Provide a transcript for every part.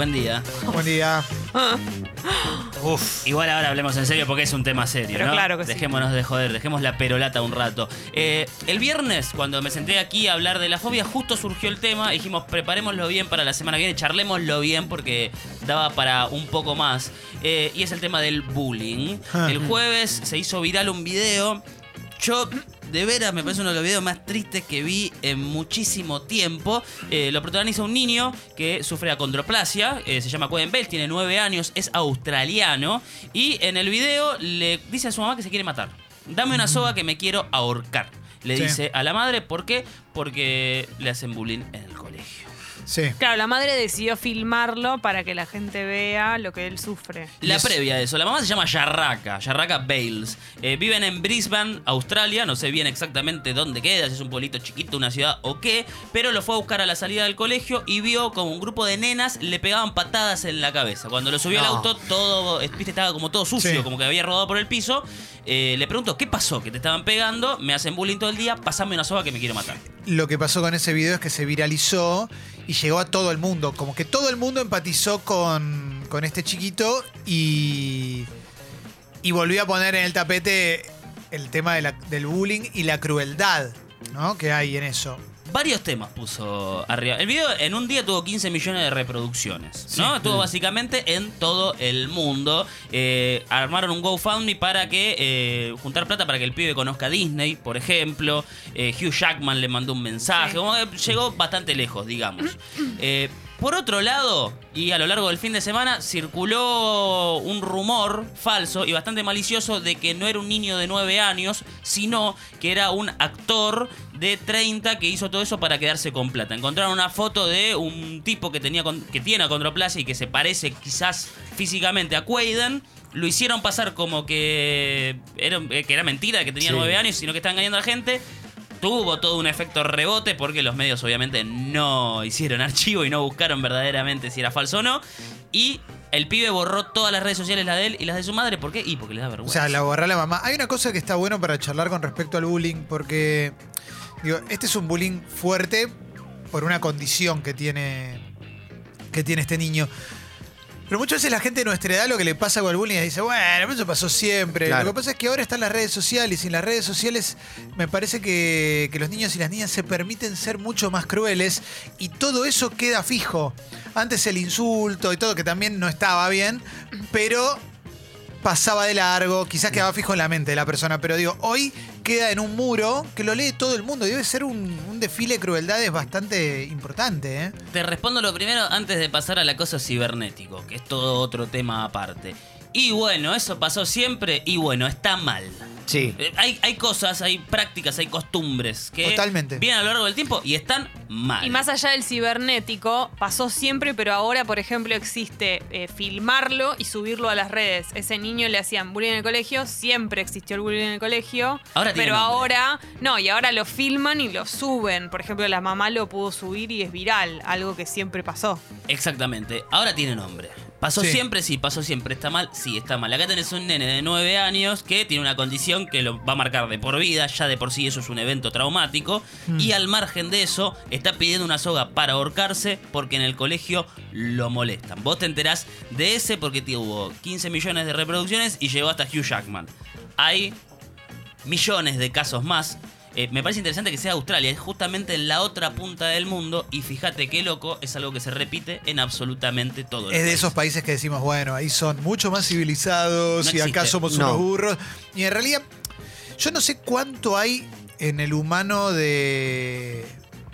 Buen día. Buen día. Uf, igual ahora hablemos en serio porque es un tema serio, Pero ¿no? claro que sí. Dejémonos de joder, dejemos la perolata un rato. Eh, el viernes, cuando me senté aquí a hablar de la fobia, justo surgió el tema. Dijimos, preparémoslo bien para la semana que viene, charlémoslo bien porque daba para un poco más. Eh, y es el tema del bullying. El jueves se hizo viral un video. Yo, de veras, me parece uno de los videos más tristes que vi en muchísimo tiempo. Eh, lo protagoniza un niño que sufre acondroplasia, eh, se llama Cohen Bell, tiene nueve años, es australiano. Y en el video le dice a su mamá que se quiere matar. Dame una soga que me quiero ahorcar. Le Sí. dice a la madre, ¿por qué? Porque le hacen bullying en. Sí. Claro, la madre decidió filmarlo para que la gente vea lo que él sufre. La es- previa de eso, la mamá se llama Yarraka, Yarraka Bales. Eh, viven en Brisbane, Australia, no sé bien exactamente dónde queda, si es un pueblito chiquito, una ciudad o qué, pero lo fue a buscar a la salida del colegio y vio como un grupo de nenas le pegaban patadas en la cabeza. Cuando lo subió al No. auto, todo, viste, estaba como todo sucio, Sí. como que había rodado por el piso. Eh, le preguntó, ¿qué pasó? Que te estaban pegando, me hacen bullying todo el día, pasame una soga que me quiero matar. Lo que pasó con ese video es que se viralizó y llegó a todo el mundo. Como que todo el mundo empatizó con, con este chiquito y, y volvió a poner en el tapete el tema de la- del bullying y la crueldad ¿no? que hay en eso. Varios temas puso arriba. El video en un día tuvo 15 millones de reproducciones, ¿no? Sí. Estuvo básicamente en todo el mundo. Eh, armaron un GoFundMe para que eh, juntar plata para que el pibe conozca a Disney, por ejemplo. Eh, Hugh Jackman le mandó un mensaje. Sí. Como que llegó bastante lejos, digamos. Por otro lado, y a lo largo del fin de semana, circuló un rumor falso y bastante malicioso de que no era un niño de 9 años, sino que era un actor de 30 que hizo todo eso para quedarse con plata. Encontraron una foto de un tipo que, tenía, que tiene acondroplasia y que se parece quizás físicamente a Quaiden. Lo hicieron pasar como que era, que era mentira, que tenía Sí. 9 años, sino que estaba engañando a la gente. Tuvo todo un efecto rebote porque los medios obviamente no hicieron archivo y no buscaron verdaderamente si era falso o no. Y el pibe borró todas las redes sociales, la de él y las de su madre. ¿Por qué? Y porque le da O vergüenza. sea, la borrá la mamá. Hay una cosa que está bueno para charlar con respecto al bullying, porque digo, este es un bullying fuerte por una condición que tiene, que tiene este niño. Pero muchas veces la gente de nuestra edad lo que le pasa con el bullying es dice, bueno, eso pasó siempre. Claro. Lo que pasa es que ahora están las redes sociales y en las redes sociales me parece que, que los niños y las niñas se permiten ser mucho más crueles y todo eso queda fijo. Antes el insulto y todo, que también no estaba bien, pero pasaba de largo, quizás quedaba fijo en la mente de la persona, pero digo, hoy queda en un muro que lo lee todo el mundo debe ser un, un desfile de crueldades bastante importante, ¿eh? Te respondo lo primero antes de pasar al acoso cibernético, que es todo otro tema aparte. Y bueno, eso pasó siempre y bueno, está mal. Sí. Eh, Hay, hay cosas, hay prácticas, hay costumbres que Totalmente. vienen a lo largo del tiempo y están mal. Y más allá del cibernético, pasó siempre, pero ahora, por ejemplo, existe eh, filmarlo y subirlo a las redes. Ese niño le hacían bullying en el colegio, siempre existió el bullying en el colegio. Ahora tiene pero nombre. ahora, no, y ahora lo filman y lo suben. Por ejemplo, la mamá lo pudo subir y es viral, algo que siempre pasó. Exactamente. Ahora tiene nombre. ¿Pasó Sí. siempre? Sí, pasó siempre. ¿Está mal? Sí, está mal. Acá tenés un nene de 9 años que tiene una condición que lo va a marcar de por vida. Ya de por sí eso es un evento traumático. Y al margen de eso, está pidiendo una soga para ahorcarse porque en el colegio lo molestan. Vos te enterás de ese porque tuvo 15 millones de reproducciones y llegó hasta Hugh Jackman. Hay millones de casos más. Eh, me parece interesante que sea Australia, es justamente en la otra punta del mundo y fíjate qué loco, es algo que se repite en absolutamente todo el Es de esos países que decimos, bueno, ahí son mucho más civilizados No y acá somos No. unos burros. Y en realidad, yo no sé cuánto hay en el humano de,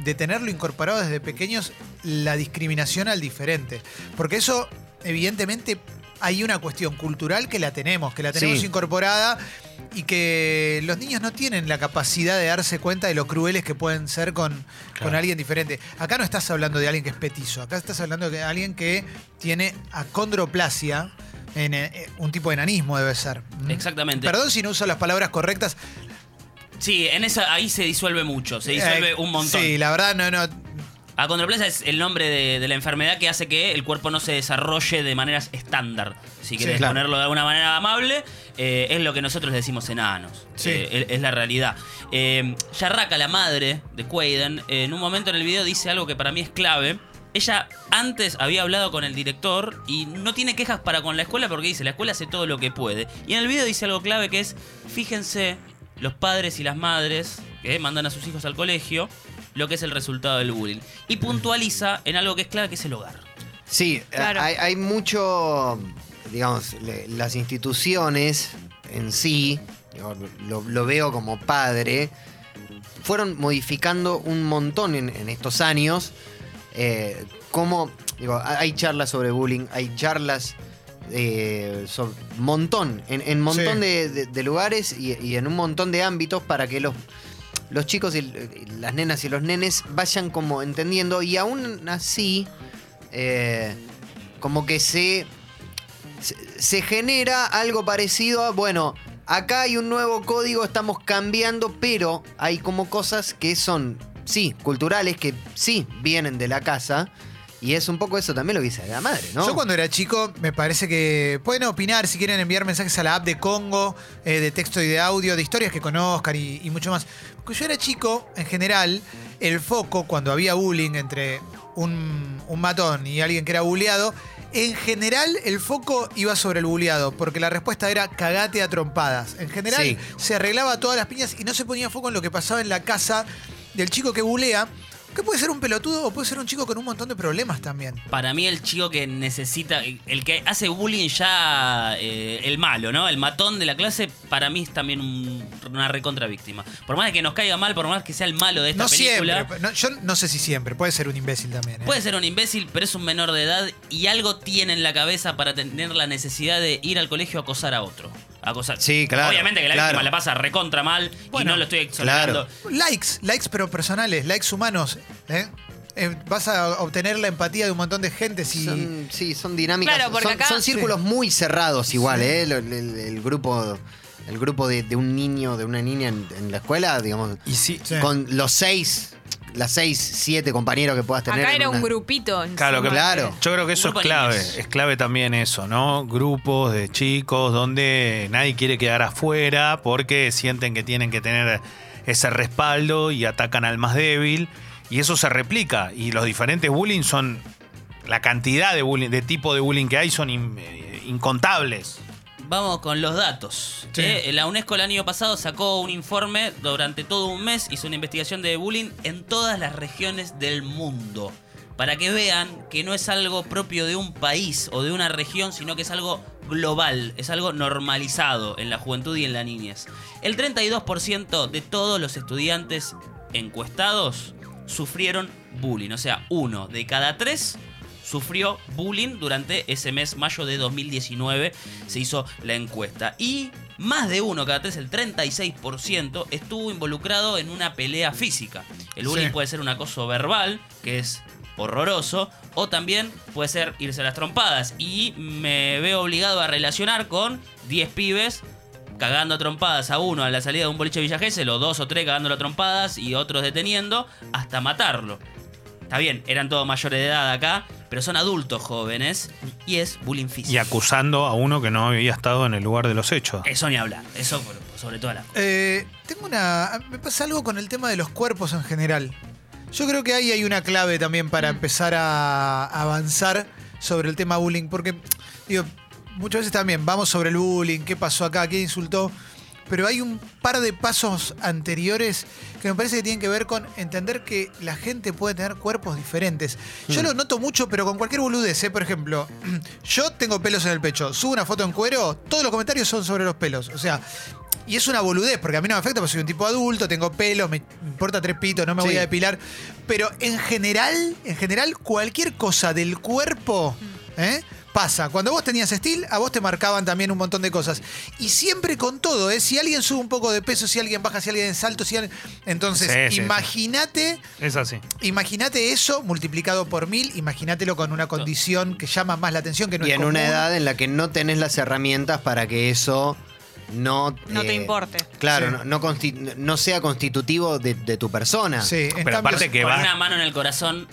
de tenerlo incorporado desde pequeños la discriminación al diferente. Porque eso, evidentemente, hay una cuestión cultural que la tenemos, que la tenemos Sí. incorporada y que los niños no tienen la capacidad de darse cuenta de lo crueles que pueden ser con, con alguien diferente. Acá no estás hablando de alguien que es petizo, acá estás hablando de alguien que tiene acondroplasia, en, eh, un tipo de enanismo debe ser. ¿Mm? Exactamente. Perdón si no uso las palabras correctas. Sí, en esa ahí se disuelve mucho, se disuelve Eh, un montón. Sí, la verdad no, no. Acondroplasia es el nombre de, de la enfermedad que hace que el cuerpo no se desarrolle de maneras estándar. Si querés claro. ponerlo de alguna manera amable, eh, es lo que nosotros le decimos enanos. Sí. Eh, es, es la realidad. Eh, Yarraka, la madre de Quaiden, eh, en un momento en el video dice algo que para mí es clave. ella antes había hablado con el director y no tiene quejas para con la escuela porque dice, la escuela hace todo lo que puede. Y en el video dice algo clave que es, fíjense los padres y las madres que mandan a sus hijos al colegio, lo que es el resultado del bullying. Y puntualiza en algo que es clave, que es el hogar. Sí, Claro. hay, hay mucho, digamos, le- las instituciones en sí, digo, lo, lo veo como padre, fueron modificando un montón en, en estos años. Eh, como, digo, ha- hay charlas sobre bullying, hay charlas eh, sobre montón, en, en montón Sí. de, de- de lugares y, y en un montón de ámbitos para que los, los chicos y las nenas y los nenes vayan como entendiendo y aún así eh, como que se, se, genera algo parecido a, bueno, acá hay un nuevo código, estamos cambiando, pero hay como cosas que son, sí, culturales, que sí vienen de la casa. Y es un poco eso también lo que dice la madre, ¿no? Yo cuando era chico, me parece que pueden opinar si quieren enviar mensajes a la app de Congo, eh, de texto y de audio, de historias que conozcan y mucho más. Porque yo era chico, en general, el foco, cuando había bullying entre un, un matón y alguien que era bulleado, en general el foco iba sobre el bulleado, porque la respuesta era cagate a trompadas. En general Sí. se arreglaba todas las piñas y no se ponía foco en lo que pasaba en la casa del chico que bulea, que puede ser un pelotudo o puede ser un chico con un montón de problemas también. Para mí el chico que necesita, el que hace bullying ya eh, el malo, ¿no? El matón de la clase, para mí es también un- una recontra víctima. Por más de que nos caiga mal, por más que sea el malo de esta No película. siempre. no, yo no sé si siempre. Puede ser un imbécil también. ¿eh? Puede ser un imbécil, pero es un menor de edad y algo tiene en la cabeza para tener la necesidad de ir al colegio a acosar a otro. Acosar. Sí, claro, Obviamente que la claro. víctima la pasa recontra mal y no lo estoy exonerando. Likes, likes pero personales, likes humanos. ¿eh? Eh, vas a obtener la empatía de un montón de gente si. Son, sí, son dinámicas. Claro, porque son, acá- son círculos muy cerrados igual, ¿eh? El, el- el grupo, el grupo de, de un niño, de una niña en, en la escuela, digamos, Y sí, Sí. con los seis, las seis, siete compañeros que puedas tener. Acá en era un una- grupito. encima. Claro, que- Claro. Yo creo que eso es clave, es clave también eso, ¿no? Grupos de chicos donde nadie quiere quedar afuera porque sienten que tienen que tener ese respaldo y atacan al más débil y eso se replica y los diferentes bullying son la cantidad de bullying, de tipo de bullying que hay son in- eh, incontables. Vamos con los datos. Sí. Eh, la UNESCO el año pasado sacó un informe durante todo un mes, hizo una investigación de bullying en todas las regiones del mundo. Para que vean que no es algo propio de un país o de una región, sino que es algo global, es algo normalizado en la juventud y en la niñez. El 32% de todos los estudiantes encuestados sufrieron bullying, o sea, uno de cada tres sufrió bullying durante ese mes, mayo de 2019, se hizo la encuesta. Y más de uno, cada tres, el 36%, estuvo involucrado en una pelea física. El bullying Sí. puede ser un acoso verbal, que es horroroso, o también puede ser irse a las trompadas. Y me veo obligado a relacionar con 10 pibes cagando a trompadas a uno a la salida de un boliche de Villa Gesell, o dos o tres cagándolo a trompadas y otros deteniendo, hasta matarlo. Está bien, eran todos mayores de edad acá, pero son adultos jóvenes y es bullying físico. Y acusando a uno que no había estado en el lugar de los hechos. Eso ni hablar, eso sobre todas las cosas. Eh, tengo una. Me pasa algo con el tema de los cuerpos en general. Yo creo que ahí hay una clave también para empezar a avanzar sobre el tema bullying. Porque, digo, muchas veces también vamos sobre el bullying, qué pasó acá, quién insultó. Pero hay un par de pasos anteriores que me parece que tienen que ver con entender que la gente puede tener cuerpos diferentes. Yo lo noto mucho, pero con cualquier boludez. ¿eh? Por ejemplo, yo tengo pelos en el pecho, subo una foto en cuero, todos los comentarios son sobre los pelos. O sea, y es una boludez, porque a mí no me afecta, porque soy un tipo adulto, tengo pelos, me importa tres pitos, no me voy a depilar. Pero en general, en general, cualquier cosa del cuerpo, ¿eh? Pasa. Cuando vos tenías estilo, a vos te marcaban también un montón de cosas. Y siempre con todo, ¿eh? Si alguien sube un poco de peso, si alguien baja, si alguien salto, si alguien... Entonces, Sí, sí, sí. imagínate, Es así. imagínate eso multiplicado por mil, imagínatelo con una condición que llama más la atención, que no y es en una edad en la que no tenés las herramientas para que eso no... No te eh, importe. Claro, Sí. no, no consti- no sea constitutivo de, de tu persona. Sí, Pero cambio, aparte que Con va- una mano en el corazón,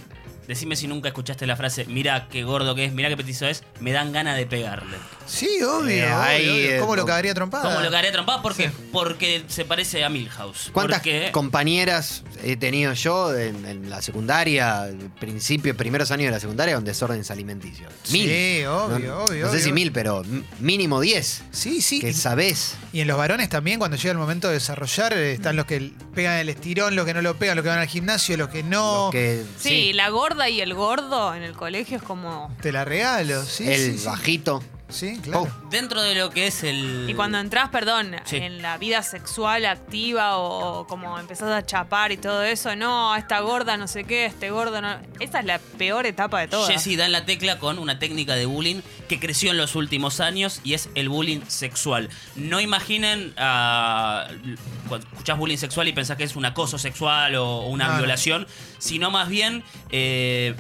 decime si nunca escuchaste la frase, mirá qué gordo que es, mirá qué petizo es, me dan ganas de pegarle. Sí, obvio. Eh, obvio, obvio. eh, ¿Cómo lo cagaría trompada? ¿Cómo lo cagaré trompada? ¿Por qué? Sí. Porque se parece a Milhouse. ¿Cuántas Porque compañeras he tenido yo en, en la secundaria, principio, primeros años de la secundaria, con desórdenes alimenticios? Mil. Sí, obvio, no, obvio, No sé obvio. si mil, pero mínimo diez. Sí, sí. Que sabés. Y en los varones también, cuando llega el momento de desarrollar, eh, están los que pegan el estirón, los que no lo pegan, los que van al gimnasio, los que no. los que- Sí, la gorda y el gordo en el colegio es como. Te la regalo, sí. el sí, sí. bajito. Sí, claro. Oh. dentro de lo que es el... Y cuando entras, perdón, Sí. en la vida sexual activa o, como empezás a chapar y todo eso, no, esta gorda no sé qué, este gordo no. Esa es la peor etapa de todas. Jessy da en la tecla con una técnica de bullying que creció en los últimos años y es el bullying sexual. No imaginen ah, cuando escuchás bullying sexual y pensás que es un acoso sexual o, o una No, no. violación, sino más bien eh,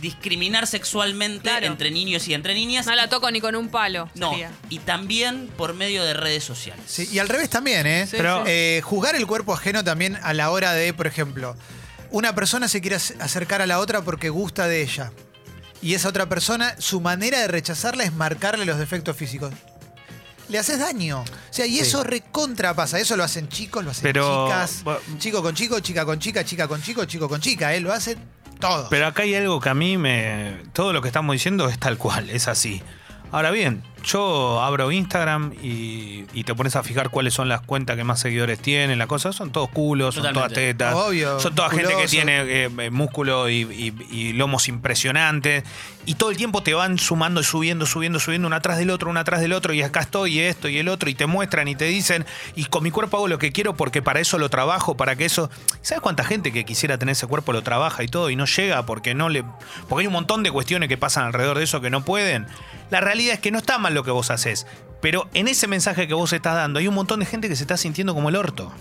discriminar sexualmente Claro. entre niños y entre niñas. No la toco ni con un palo. No, sería. y también por medio de redes sociales. Sí, y al revés también, ¿eh? Sí, Pero sí. eh, juzgar el cuerpo ajeno también a la hora de, por ejemplo, una persona se quiere ac- acercar a la otra porque gusta de ella. Y esa otra persona, su manera de rechazarla es marcarle los defectos físicos. Le haces daño. O sea, y Sí. eso recontra pasa. Eso lo hacen chicos, lo hacen Pero- chicas. Chico con chico, chica con chica, chica con chico, chico con chica. ¿eh? Lo hacen Pero acá hay algo que a mí me. Todo lo que estamos diciendo es tal cual, es así. Ahora bien, yo abro Instagram y, y te pones a fijar cuáles son las cuentas que más seguidores tienen, la cosa. Son todos culos, son todas tetas. Obvio, son toda gente que tiene eh, músculo y, y- y lomos impresionantes. Y todo el tiempo te van sumando y subiendo, subiendo, subiendo, uno atrás del otro, uno atrás del otro. Y acá estoy, y esto y el otro. Y te muestran y te dicen. Y con mi cuerpo hago lo que quiero porque para eso lo trabajo, para que eso. ¿Sabes cuánta gente que quisiera tener ese cuerpo lo trabaja y todo y no llega porque no le. Porque hay un montón de cuestiones que pasan alrededor de eso que no pueden. La realidad es que no está mal lo que vos haces. Pero en ese mensaje que vos estás dando, hay un montón de gente que se está sintiendo como el orto.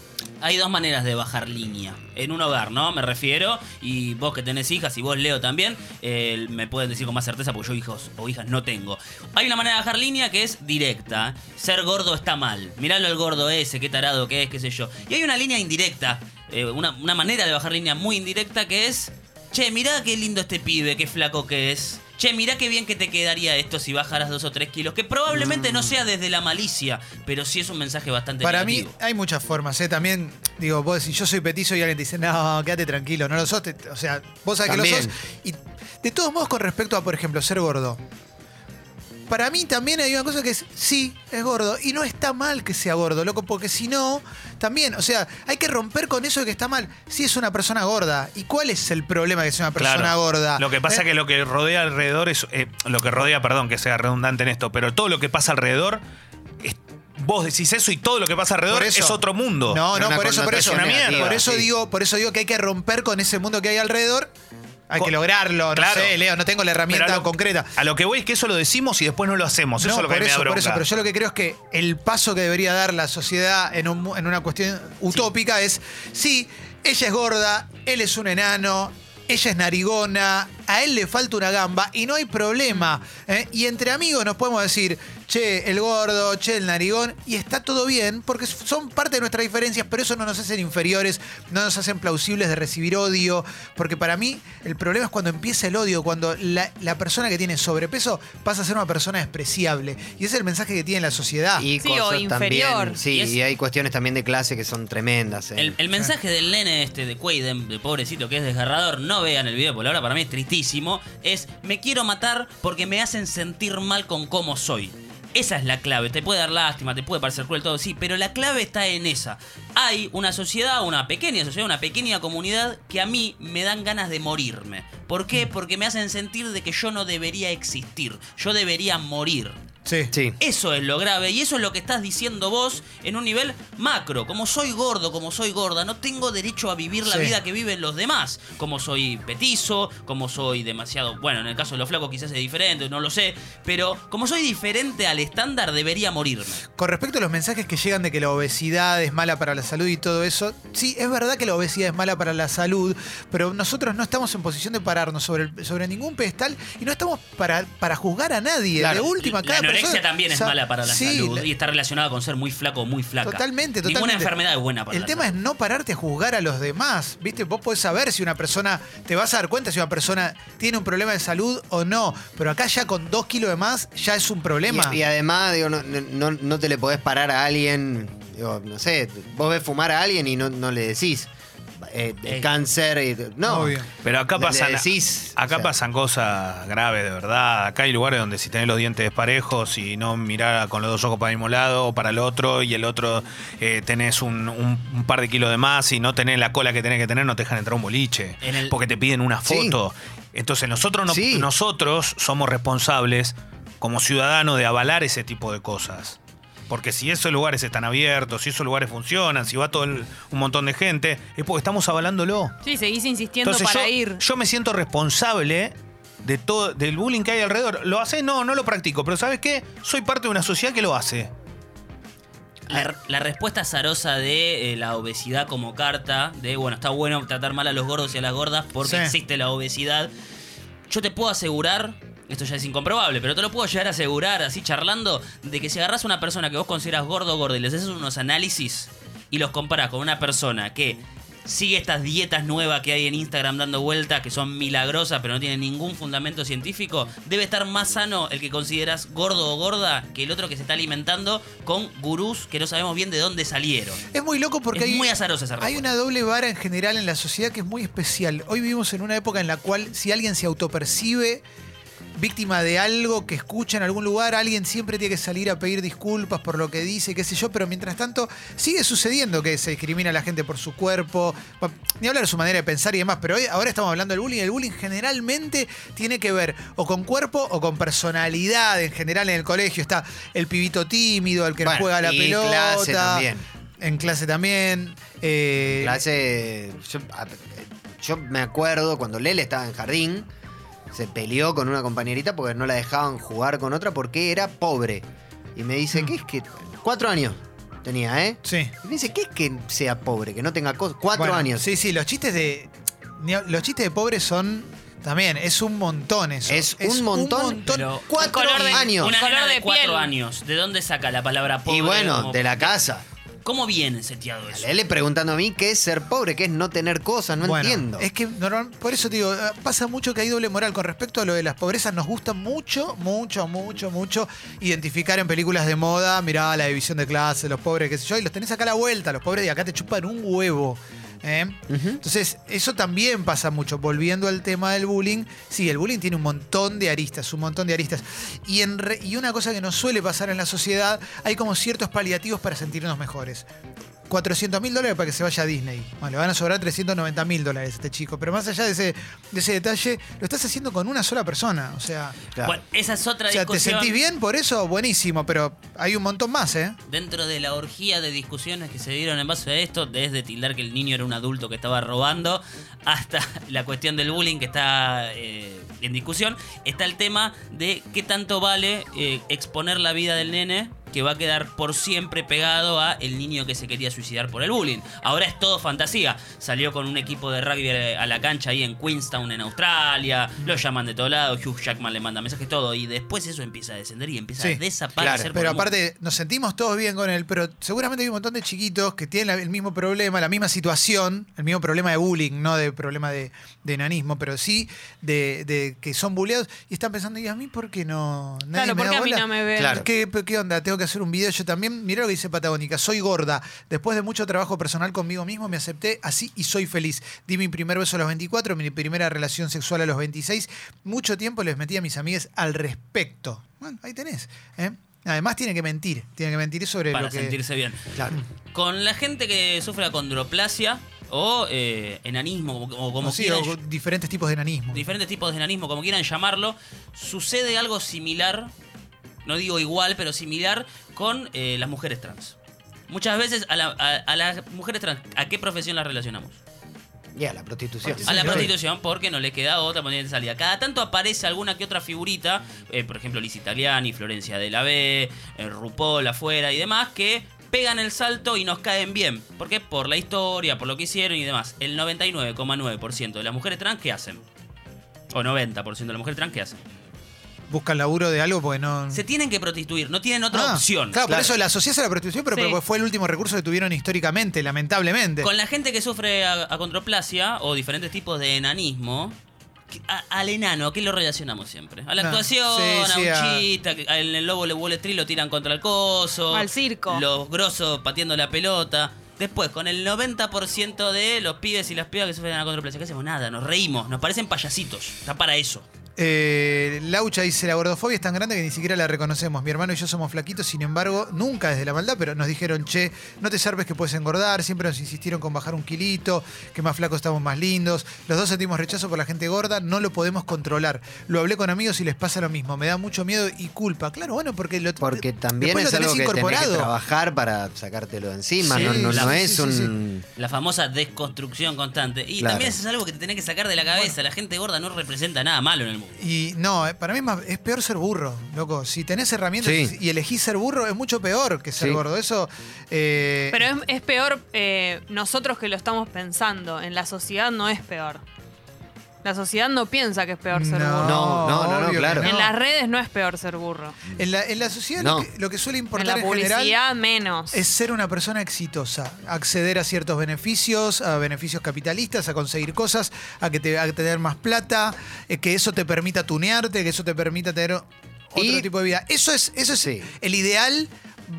Hay dos maneras de bajar línea. En un hogar, ¿no? Me refiero. Y vos que tenés hijas y vos Leo también, eh, me pueden decir con más certeza porque yo hijos o hijas no tengo. Hay una manera de bajar línea que es directa. Ser gordo está mal. Miralo el gordo ese, qué tarado que es, qué sé yo. Y hay una línea indirecta. eh, una, una manera de bajar línea muy indirecta que es... Che, mirá qué lindo este pibe, qué flaco que es. Che, mirá qué bien que te quedaría esto si bajaras dos o tres kilos. Que probablemente no sea desde la malicia, pero sí es un mensaje bastante Para mí hay muchas formas, ¿eh? También, digo, vos decís, yo soy petizo y alguien te dice, no, quédate tranquilo, no lo sos. te- o sea, vos sabés que lo sos. Y de todos modos, con respecto a, por ejemplo, ser gordo. Para mí también hay una cosa que es, sí, es gordo. Y no está mal que sea gordo, loco, porque si no, también, o sea, hay que romper con eso de que está mal. Si es una persona gorda. ¿Y cuál es el problema de que sea una persona Claro. gorda? Lo que pasa ¿Eh? que lo que rodea alrededor es. eh, lo que rodea, perdón, que sea redundante en esto, pero todo lo que pasa alrededor. es- vos decís eso y todo lo que pasa alrededor Por eso. es otro mundo. No, no, por eso, por eso. connotación negativa, por eso sí. digo, por eso digo que hay que romper con ese mundo que hay alrededor. Hay que lograrlo, no sé, Leo, no tengo la herramienta a lo- concreta. A lo que voy es que eso lo decimos y después no lo hacemos. No, eso es lo que por me da eso, por eso, pero yo lo que creo es que el paso que debería dar la sociedad en, un en una cuestión utópica es, sí, ella es gorda, él es un enano, ella es narigona, a él le falta una gamba y no hay problema. ¿eh? Y entre amigos nos podemos decir, che, el gordo, che, el narigón, y está todo bien, porque son parte de nuestras diferencias, pero eso no nos hacen inferiores, no nos hacen plausibles de recibir odio, porque para mí el problema es cuando empieza el odio, cuando la, la persona que tiene sobrepeso pasa a ser una persona despreciable. Y ese es el mensaje que tiene la sociedad. Y Sí, o cosas inferior. también. Sí, Y es- y hay cuestiones también de clase que son tremendas. ¿eh? El, el mensaje del nene este de Quaid, de, de pobrecito que es desgarrador, no vean el video, por ahora para mí es tristísimo, es me quiero matar porque me hacen sentir mal con cómo soy. Esa es la clave, te puede dar lástima, te puede parecer cruel todo, sí, pero la clave está en esa. Hay una sociedad, una pequeña sociedad, una pequeña comunidad que a mí me dan ganas de morirme. ¿Por qué? Porque me hacen sentir de que yo no debería existir, yo debería morir. Sí. Sí. Eso es lo grave y eso es lo que estás diciendo vos en un nivel macro. Como soy gordo, como soy gorda, no tengo derecho a vivir la Sí. vida que viven los demás. Como soy petizo, como soy demasiado... Bueno, en el caso de los flacos quizás es diferente, no lo sé. Pero como soy diferente al estándar, debería morirme. Con respecto a los mensajes que llegan de que la obesidad es mala para la salud y todo eso, sí, es verdad que la obesidad es mala para la salud, pero nosotros no estamos en posición de pararnos sobre, el- sobre ningún pedestal y no estamos para, para juzgar a nadie. Claro, de última, la cada anorexia también es mala para la sí, salud la- y está relacionada con ser muy flaco o muy flaca. Totalmente, totalmente. Ninguna enfermedad es buena para El la tema es no pararte a juzgar a los demás. ¿Viste? Vos podés saber si una persona. Te vas a dar cuenta si una persona tiene un problema de salud o no. Pero acá ya con dos kilos de más ya es un problema. Y, y además, digo, no, no, no te le podés parar a alguien, digo, no sé, vos ves fumar a alguien y no, no le decís eh, de cáncer. y- no, Obvio. Pero acá Le- le pasan, decís, acá o sea, pasan cosas graves, de verdad. Acá hay lugares donde si tenés los dientes desparejos y no mirar con los dos ojos para el mismo lado o para el otro y el otro eh, tenés un, un- un par de kilos de más y no tenés la cola que tenés que tener, no te dejan entrar a un boliche. En el- Porque te piden una Sí. foto. Entonces nosotros, no- Sí. nosotros somos responsables como ciudadanos de avalar ese tipo de cosas. Porque si esos lugares están abiertos, si esos lugares funcionan, si va todo el- un montón de gente, es porque estamos avalándolo. Sí, seguís insistiendo Entonces para yo, ir. yo me siento responsable de todo del bullying que hay alrededor. ¿Lo hace? No, no lo practico. Pero ¿sabes qué? Soy parte de una sociedad que lo hace. La, la respuesta azarosa de eh, la obesidad como carta, de bueno, está bueno tratar mal a los gordos y a las gordas porque Sí. existe la obesidad. Yo te puedo asegurar, esto ya es incomprobable, pero te lo puedo llegar a asegurar así charlando, de que si agarras a una persona que vos consideras gordo o gorda y les haces unos análisis y los comparás con una persona que sigue estas dietas nuevas que hay en Instagram dando vueltas, que son milagrosas pero no tienen ningún fundamento científico, debe estar más sano el que consideras gordo o gorda que el otro que se está alimentando con gurús que no sabemos bien de dónde salieron. Es muy loco porque Es hay, muy azarosa esa hay una doble vara en general en la sociedad que es muy especial. Hoy vivimos en una época en la cual si alguien se autopercibe víctima de algo que escucha en algún lugar, alguien siempre tiene que salir a pedir disculpas por lo que dice, qué sé yo, pero mientras tanto sigue sucediendo que se discrimina a la gente por su cuerpo, ni hablar de su manera de pensar y demás, pero hoy, ahora estamos hablando del bullying, el bullying generalmente tiene que ver o con cuerpo o con personalidad en general en el colegio, está el pibito tímido, el que no juega la y pelota. clase también. En clase también. eh, Clase. Yo, yo me acuerdo cuando Lele estaba en jardín, se peleó con una compañerita porque no la dejaban jugar con otra porque era pobre. Y me dice, Mm. ¿qué es que.? Cuatro años tenía, ¿eh? Sí. Y me dice, ¿qué es que sea pobre? Que no tenga cosas. Cuatro Bueno, años. Sí, sí, los chistes de. Los chistes de pobres son. También, es un montón eso. Es un montón, pero- Cuatro color de- años. Una color de de cuatro piel. años, ¿de dónde saca la palabra pobre? Y bueno, Como- de la casa. ¿Cómo viene seteado eso? Lele preguntando a mí qué es ser pobre, qué es no tener cosas, no Bueno, entiendo. Es que normal- por eso te digo, eh, pasa mucho que hay doble moral con respecto a lo de las pobrezas. Nos gusta mucho, mucho, mucho, mucho identificar en películas de moda, mirá la división de clase, los pobres, qué sé yo, y los tenés acá a la vuelta, los pobres de acá te chupan un huevo. ¿Eh? Entonces, eso también pasa mucho. Volviendo al tema del bullying, sí, el bullying tiene un montón de aristas, un montón de aristas. Y, en re- y una cosa que nos suele pasar en la sociedad, hay como ciertos paliativos para sentirnos mejores. 400 mil dólares para que se vaya a Disney. Bueno, le van a sobrar 390 mil dólares a este chico. Pero más allá de ese, de ese detalle, lo estás haciendo con una sola persona. O sea, Claro. Bueno, esa es otra o sea ¿te discusión. sentís bien por eso? Buenísimo, pero hay un montón más, ¿eh? Dentro de la orgía de discusiones que se dieron en base a esto, desde tildar que el niño era un adulto que estaba robando, hasta la cuestión del bullying que está eh, en discusión, está el tema de qué tanto vale eh, exponer la vida del nene que va a quedar por siempre pegado a el niño que se quería suicidar por el bullying. Ahora es todo fantasía. Salió con un equipo de rugby a la cancha ahí en Queenstown, en Australia. Lo llaman de todos lados. Hugh Jackman le manda mensajes, todo. Y después eso empieza a descender y empieza Sí, a desaparecer. claro, Pero aparte, nos sentimos todos bien con él, pero seguramente hay un montón de chiquitos que tienen el mismo problema, la misma situación, el mismo problema de bullying, no de problema de, de enanismo, pero sí de, de que son bulleados y están pensando, ¿y a mí por qué no? Nadie Claro, me porque a mí bola?". no me ven. Claro. ¿Qué, ¿Qué onda? Tengo que hacer un video yo también. Mirá lo que dice Patagónica. Soy gorda. Después de mucho trabajo personal conmigo mismo, me acepté así y soy feliz. Di mi primer beso a los 24, mi primera relación sexual a los 26. Mucho tiempo les metí a mis amigas al respecto. Bueno, ahí tenés. ¿eh? Además, tiene que mentir. Tiene que mentir sobre para lo que. sentirse bien. Claro. Con la gente que sufre acondroplasia o eh, enanismo, como, o como o sí, quieran, o diferentes tipos de enanismo. diferentes tipos de enanismo, como quieran llamarlo, sucede algo similar, no digo igual, pero similar con eh, las mujeres trans. Muchas veces a, la- a- a las mujeres trans, ¿a qué profesión las relacionamos? Ya, la prostitución. A la prostitución porque no le queda otra manera de salida. Cada tanto aparece alguna que otra figurita, eh, por ejemplo Liz Italiani, Florencia de la B, eh, RuPaul afuera y demás, que pegan el salto y nos caen bien. ¿Por qué? Por la historia, por lo que hicieron y demás. El 99,9% de las mujeres trans, ¿qué hacen? O 90% de las mujeres trans, ¿qué hacen? Buscan laburo de algo porque no. Se tienen que prostituir, no tienen otra Ah, opción. Claro, por Claro. eso la asociás a la prostitución, pero, Sí. pero fue el último recurso que tuvieron históricamente, lamentablemente. Con la gente que sufre a- acondroplasia o diferentes tipos de enanismo, que- a- al enano, ¿a qué lo relacionamos siempre? A la Ah, actuación, sí, a un chiste, que- en el lobo de Wall Street lo tiran contra el coso. Al circo. Los grosos pateando la pelota. Después, con el 90% de los pibes y las pibas que sufren acondroplasia, ¿qué hacemos? Nada, nos reímos, nos parecen payasitos. Está para eso. Eh, Laucha dice, la gordofobia es tan grande que ni siquiera la reconocemos. Mi hermano y yo somos flaquitos, sin embargo, nunca desde la maldad, pero nos dijeron, che, no te serves que puedes engordar, siempre nos insistieron con bajar un kilito, que más flacos estamos más lindos. Los dos sentimos rechazo por la gente gorda, no lo podemos controlar. Lo hablé con amigos y les pasa lo mismo, me da mucho miedo y culpa. Claro, bueno, porque lo Porque también es lo tenés algo que tenés que incorporado. trabajar para sacártelo de encima. Sí, no no, la- no sí, es sí, un. La famosa desconstrucción constante. Y Claro. también eso es algo que te tenés que sacar de la cabeza. La gente gorda no representa nada malo en el mundo. Y no, eh, para mí es, más- es peor ser burro, loco. Si tenés herramientas Sí. y elegís ser burro, es mucho peor que ser Sí. gordo. Eso. eh, Pero es, es peor eh, nosotros que lo estamos pensando. En la sociedad no es peor. La sociedad no piensa que es peor ser No, burro. No, no, no, no, obvio que claro. En las redes no es peor ser burro. En la, en la sociedad No. lo, que, lo que suele En importar la en, general publicidad menos. es ser una persona exitosa, acceder a ciertos beneficios, a beneficios capitalistas, a conseguir cosas, a que te a tener más plata, eh, que eso te permita tunearte, que eso te permita tener otro Y- tipo de vida. Eso es, eso es Sí. el ideal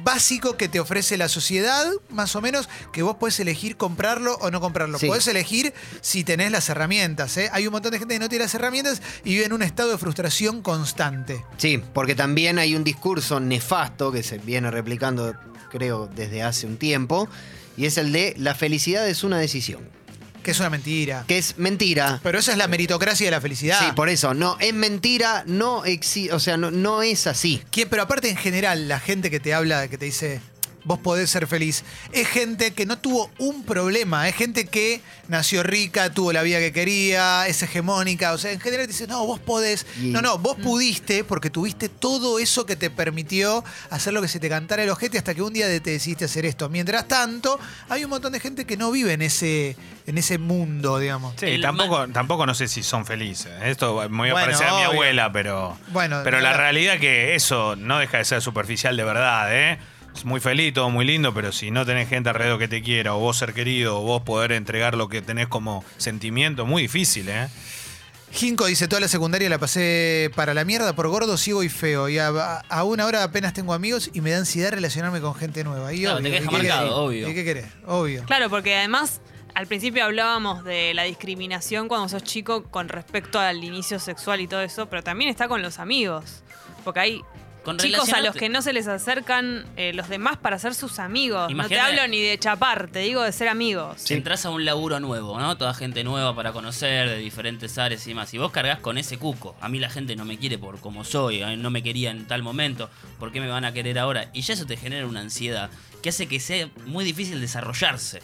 básico que te ofrece la sociedad, más o menos, que vos podés elegir comprarlo o no comprarlo. Sí. Podés elegir si tenés las herramientas. ¿eh? Hay un montón de gente que no tiene las herramientas y vive en un estado de frustración constante. Sí, porque también hay un discurso nefasto que se viene replicando, creo, desde hace un tiempo, y es el de la felicidad es una decisión. Que es una mentira. Que es mentira. Pero esa es la meritocracia de la felicidad. Sí, por eso, no, es mentira, no exi o sea, no, no es así. ¿Quién- Pero aparte, en general, la gente que te habla, que te dice, vos podés ser feliz, es gente que no tuvo un problema, es gente que nació rica, tuvo la vida que quería, es hegemónica. O sea, en general te dice, no, vos podés. Y- No, no, vos pudiste porque tuviste todo eso que te permitió hacer lo que se te cantara el ojete hasta que un día te decidiste hacer esto. Mientras tanto, hay un montón de gente que no vive en ese, en ese mundo, digamos. Sí, El tampoco, tampoco no sé si son felices. Esto me voy a Bueno, parecer a mi abuela, pero. Bueno, pero la la- realidad que eso no deja de ser superficial de verdad, ¿eh? Es muy feliz, todo muy lindo, pero si no tenés gente alrededor que te quiera, o vos ser querido, o vos poder entregar lo que tenés como sentimiento, muy difícil, ¿eh? Jinko dice, toda la secundaria la pasé para la mierda por gordo, ciego y feo. Y a, aún ahora apenas tengo amigos y me da ansiedad relacionarme con gente nueva. Y Claro, obvio, te deja ¿y qué marcado, querés? obvio. ¿Y qué querés? Obvio. Claro, porque además al principio hablábamos de la discriminación cuando sos chico con respecto al inicio sexual y todo eso, pero también está con los amigos. Porque hay Con chicos a los que no se les acercan eh, los demás para ser sus amigos. No te hablo ni de chapar, te digo de ser amigos. Si entras a un laburo nuevo, ¿no? Toda gente nueva para conocer de diferentes áreas y más. Y vos cargas con ese cuco. A mí la gente no me quiere por como soy, no me quería en tal momento. ¿Por qué me van a querer ahora? Y ya eso te genera una ansiedad que hace que sea muy difícil desarrollarse.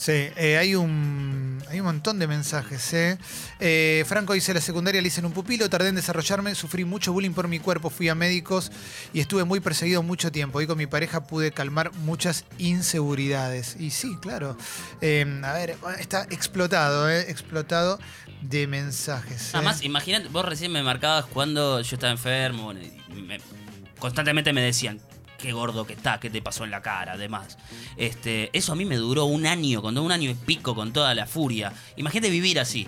Sí, eh, hay un hay un montón de mensajes. ¿eh? Eh, Franco dice, la secundaria le hice en un pupilo, tardé en desarrollarme, sufrí mucho bullying por mi cuerpo, fui a médicos y estuve muy perseguido mucho tiempo. Y con mi pareja pude calmar muchas inseguridades. Y sí, claro. Eh, a ver, está explotado, ¿eh? explotado de mensajes. ¿eh? Además, imagínate, vos recién me marcabas cuando yo estaba enfermo. bueno, y me- constantemente me decían, qué gordo que está, qué te pasó en la cara, además. Este, eso a mí me duró un año, con todo un año y pico, con toda la furia. Imagínate vivir así.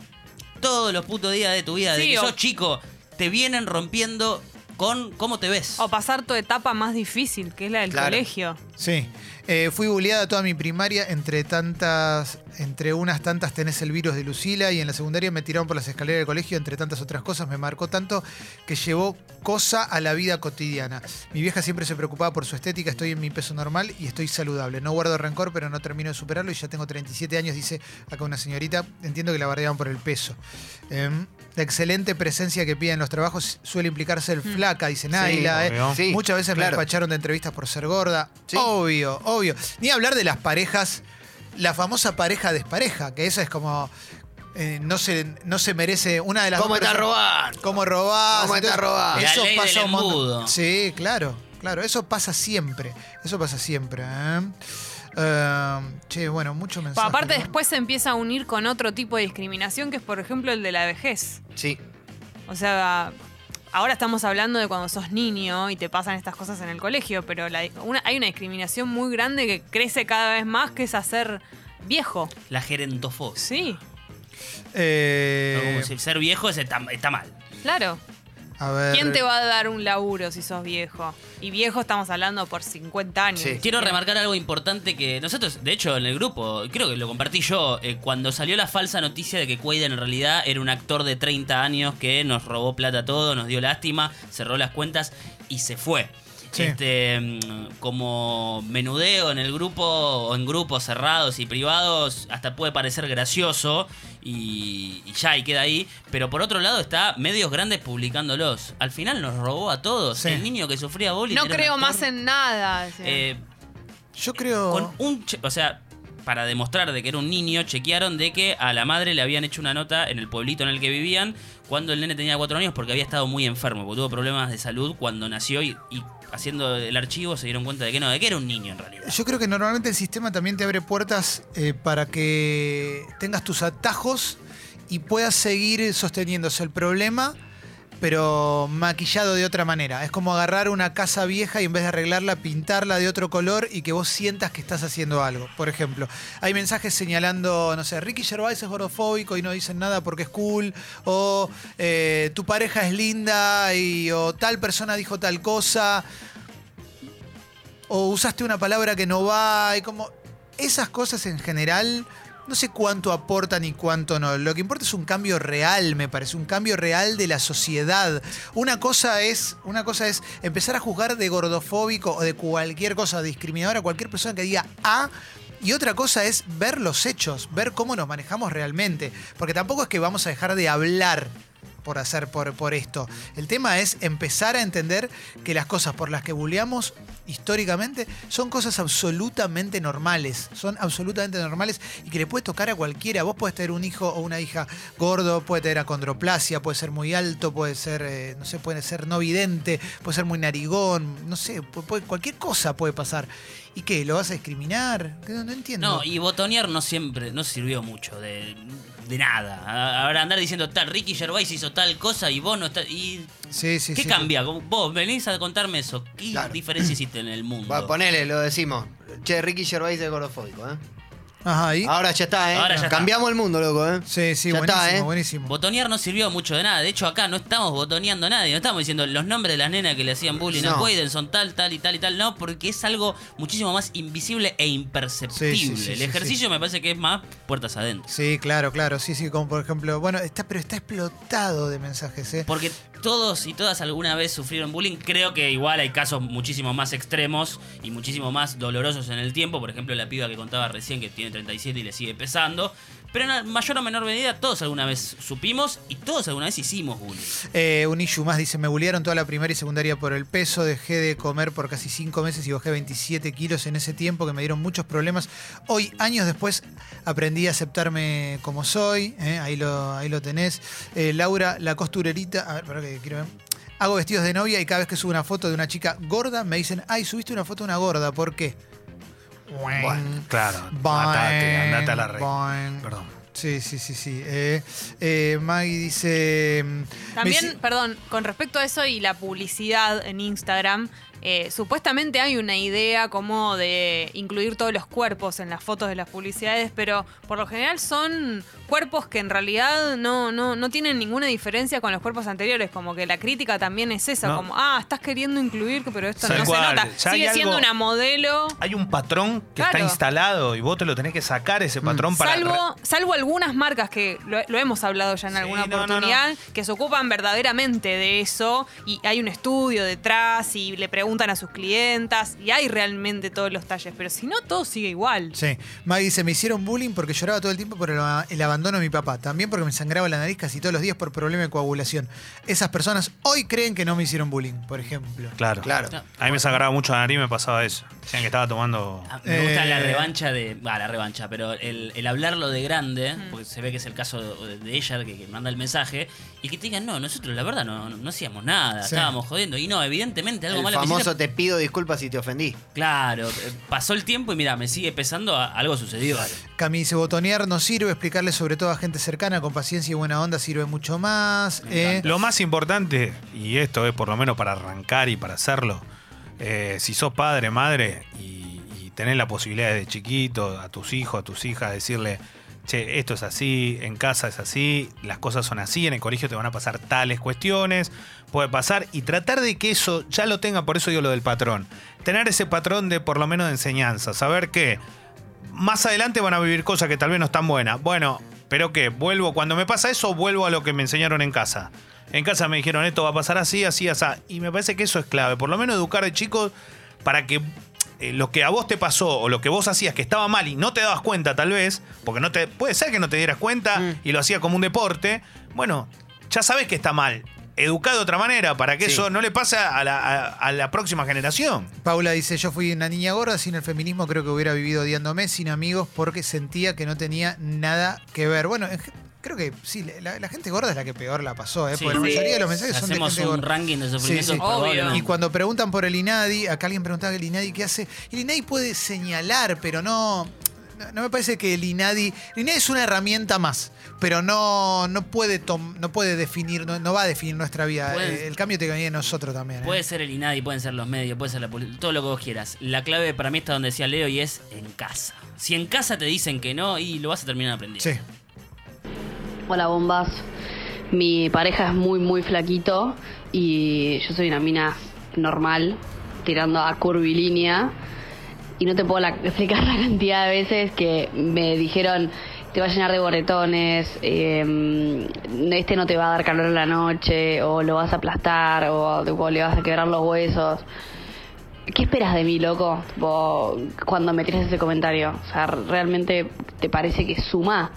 Todos los putos días de tu vida, de Sí, que o- sos chico, te vienen rompiendo con cómo te ves. O pasar tu etapa más difícil, que es la del Claro. colegio. Sí. Eh, fui bulleada toda mi primaria, entre tantas, entre unas tantas tenés el virus de Lucila y en la secundaria me tiraron por las escaleras del colegio, entre tantas otras cosas, me marcó tanto que llevó cosa a la vida cotidiana. Mi vieja siempre se preocupaba por su estética, estoy en mi peso normal y estoy saludable. No guardo rencor, pero no termino de superarlo y ya tengo 37 años, dice acá una señorita. Entiendo que la bardeaban por el peso. Em, la excelente presencia que pide en los trabajos suele implicar ser flaca, dice Naila. eh. Sí, Muchas veces me despacharon de entrevistas por ser gorda. Sí. Obvio, obvio. Ni hablar de las parejas, la famosa pareja despareja, que esa es como. eh, no, se, no se merece una de las ¿Cómo dos está robando? ¿Cómo robás? ¿Cómo está robando? Eso ley pasa del un montón. Sí, claro, claro. Eso pasa siempre. Eso pasa siempre. ¿eh? Eh, che, bueno, mucho Pa- mensaje. aparte ¿no? después se empieza a unir con otro tipo de discriminación que es por ejemplo el de la vejez. Sí. O sea, ahora estamos hablando de cuando sos niño y te pasan estas cosas en el colegio, pero la- una- hay una discriminación muy grande que crece cada vez más, que es hacer viejo. La gerentofobia. Sí, Eh, No, como si ser viejo es- está, está mal. claro. A ver. ¿Quién te va a dar un laburo si sos viejo? Y viejo estamos hablando por 50 años. Sí. Quiero remarcar algo importante que nosotros, de hecho, en el grupo, creo que lo compartí yo, eh, cuando salió la falsa noticia de que Quaid en realidad era un actor de 30 años que nos robó plata a todo, nos dio lástima, cerró las cuentas y se fue. Sí. Este, mm, como menudeo en el grupo o en grupos cerrados y privados, hasta puede parecer gracioso y, y ya y queda ahí. Pero por otro lado está medios grandes publicándolos. Al final nos robó a todos. Sí. El niño que sufría bullying. No creo actor. más en nada. sí. Eh, Yo creo. con un che- o sea, para demostrar de que era un niño, chequearon de que a la madre le habían hecho una nota en el pueblito en el que vivían cuando el nene tenía cuatro años porque había estado muy enfermo, porque tuvo problemas de salud cuando nació y, y haciendo el archivo se dieron cuenta de que no, de que era un niño en realidad. Yo creo que normalmente el sistema también te abre puertas eh, para que tengas tus atajos y puedas seguir sosteniéndose el problema, pero maquillado de otra manera. Es como agarrar una casa vieja y en vez de arreglarla, pintarla de otro color y que vos sientas que estás haciendo algo. Por ejemplo, hay mensajes señalando, no sé, Ricky Gervais es gordofóbico y no dicen nada porque es cool, o eh, tu pareja es linda y o tal persona dijo tal cosa o usaste una palabra que no va, y como esas cosas en general, no sé cuánto aportan y cuánto no. Lo que importa es un cambio real, me parece, un cambio real de la sociedad. Una cosa es, una cosa es empezar a juzgar de gordofóbico o de cualquier cosa discriminadora a cualquier persona que diga A. Y otra cosa es ver los hechos, ver cómo nos manejamos realmente. Porque tampoco es que vamos a dejar de hablar por hacer por, por esto. El tema es empezar a entender que las cosas por las que bulleamos históricamente son cosas absolutamente normales. Son absolutamente normales y que le puede tocar a cualquiera. Vos podés tener un hijo o una hija gordo, puede tener acondroplasia, puede ser muy alto, puede ser, eh, no sé, puede ser no vidente, puede ser muy narigón, no sé, cualquier cosa puede pasar. ¿Y qué? ¿Lo vas a discriminar? No, no entiendo. No, y botonear no siempre, no sirvió mucho de, de nada. Ahora andar diciendo tal, Ricky Gervais hizo tal cosa y vos no estás. Y, Sí, sí, ¿Qué sí. cambia? Vos venís a contarme eso. ¿Qué Claro. diferencia hiciste en el mundo? Va, ponele, lo decimos. Che, Ricky Gervais es gordofóbico, ¿eh? Ajá, ahí. Ahora ya está, ¿eh? Ahora ya está. Cambiamos el mundo, loco, ¿eh? Sí, sí, Ya buenísimo, está, ¿eh? buenísimo. Botonear no sirvió mucho de nada. De hecho, acá no estamos botoneando a nadie. No estamos diciendo los nombres de las nenas que le hacían bullying a No. Quaiden son tal, tal y tal y tal. No, porque es algo muchísimo más invisible e imperceptible. Sí, sí, sí, El sí, ejercicio me parece que es más puertas adentro. Sí, claro, claro, sí, sí, como por ejemplo, bueno, está, pero está explotado de mensajes, ¿eh? Porque todos y todas alguna vez sufrieron bullying. Creo que igual hay casos muchísimo más extremos y muchísimo más dolorosos en el tiempo. Por ejemplo, la piba que contaba recién que tiene 37 y le sigue pesando. Pero en mayor o menor medida todos alguna vez supimos y todos alguna vez hicimos bullying. Eh, un issue más dice, me bullearon toda la primaria y secundaria por el peso, dejé de comer por casi cinco meses y bajé 27 kilos en ese tiempo que me dieron muchos problemas. Hoy, años después, aprendí a aceptarme como soy, ¿eh? ahí, lo, ahí lo tenés. Eh, Laura, la costurerita, a ver, para que quiero ver. Hago vestidos de novia y cada vez que subo una foto de una chica gorda me dicen, ay, subiste una foto de una gorda, ¿por qué? Bueno, Claro, matate, andate a la red. boing. Perdón. Sí, sí, sí, sí. Eh, eh, Maggie dice... mm, También, dice- perdón, con respecto a eso y la publicidad en Instagram, eh, supuestamente hay una idea como de incluir todos los cuerpos en las fotos de las publicidades, pero por lo general son cuerpos que en realidad no, no, no tienen ninguna diferencia con los cuerpos anteriores, como que la crítica también es esa, No. como, ah, estás queriendo incluir, pero esto no cual. se nota. Ya Sigue siendo algo- una modelo. Hay un patrón que está instalado y vos te lo tenés que sacar ese patrón para. Salvo, salvo algunas marcas que lo, lo hemos hablado ya en Sí, alguna no, no, no. oportunidad, que se ocupan verdaderamente de eso y hay un estudio detrás y le preguntan a sus clientas y hay realmente todos los talles, pero si no, todo sigue igual. Sí. Maggie dice, me hicieron bullying porque lloraba todo el tiempo por el, el abandono de mi papá. También porque me sangraba la nariz casi todos los días por problema de coagulación. Esas personas hoy creen que no me hicieron bullying, por ejemplo. Claro. claro. A mí me sangraba mucho la nariz y me pasaba eso. Decían que estaba tomando. Ah, Me gusta Eh, la revancha de. Ah, la revancha, pero el, el hablarlo de grande, porque se ve que es el caso de, de ella que, que manda el mensaje, y que te digan, no, nosotros la verdad no, no, no hacíamos nada, Sí. estábamos jodiendo. Y no, evidentemente algo El malo que famoso famoso te pido disculpas si te ofendí. Claro, eh, pasó el tiempo y mira, me sigue pesando, algo sucedió. Cami dice, botonear no sirve, explicarle sobre todo a gente cercana con paciencia y buena onda sirve mucho más. Eh. Lo más importante, y esto es por lo menos para arrancar y para hacerlo, eh, si sos padre, madre y, y tenés la posibilidad de chiquito, a tus hijos, a tus hijas, decirle, che, esto es así, en casa es así, las cosas son así, en el colegio te van a pasar tales cuestiones, puede pasar, y tratar de que eso ya lo tenga, por eso digo lo del patrón, tener ese patrón de por lo menos de enseñanza, saber que más adelante van a vivir cosas que tal vez no están buenas. Bueno, pero que vuelvo, cuando me pasa eso, vuelvo a lo que me enseñaron en casa. En casa me dijeron esto va a pasar así, así, así. Y me parece que eso es clave. Por lo menos educar de chicos para que eh, lo que a vos te pasó o lo que vos hacías que estaba mal y no te dabas cuenta tal vez, porque no te puede ser que no te dieras cuenta Mm. y lo hacía como un deporte, bueno, ya sabes que está mal. Educar de otra manera para que Sí. eso no le pase a la, a- a la próxima generación. Paula dice, yo fui una niña gorda, sin el feminismo creo que hubiera vivido odiándome, sin amigos, porque sentía que no tenía nada que ver. Bueno, creo que sí, la, la gente gorda es la que peor la pasó, ¿eh? Sí. porque la Sí. mayoría de los mensajes son de Hacemos gente un gorda. ranking de sufrimientos Sí. Y cuando preguntan por el INADI, acá alguien preguntaba el INADI qué hace. El INADI puede señalar, pero no. No, no me parece que el INADI. El INADI es una herramienta más, pero no, no, puede, tom- no puede definir, no, no va a definir nuestra vida. Puede- Eh, el cambio te viene de nosotros también. ¿eh? Puede ser el INADI, pueden ser los medios, puede ser la política, todo lo que vos quieras. La clave para mí está donde decía Leo y es en casa. Si en casa te dicen que no, y lo vas a terminar aprendiendo. Sí. Hola bombas, mi pareja es muy muy flaquito y yo soy una mina normal, tirando a curvilínea y no te puedo explicar la cantidad de veces que me dijeron te va a llenar de boretones, eh, este no te va a dar calor en la noche o lo vas a aplastar o, tipo, le vas a quebrar los huesos. ¿Qué esperas de mí, loco? Cuando me tiras ese comentario. O sea, ¿realmente te parece que suma?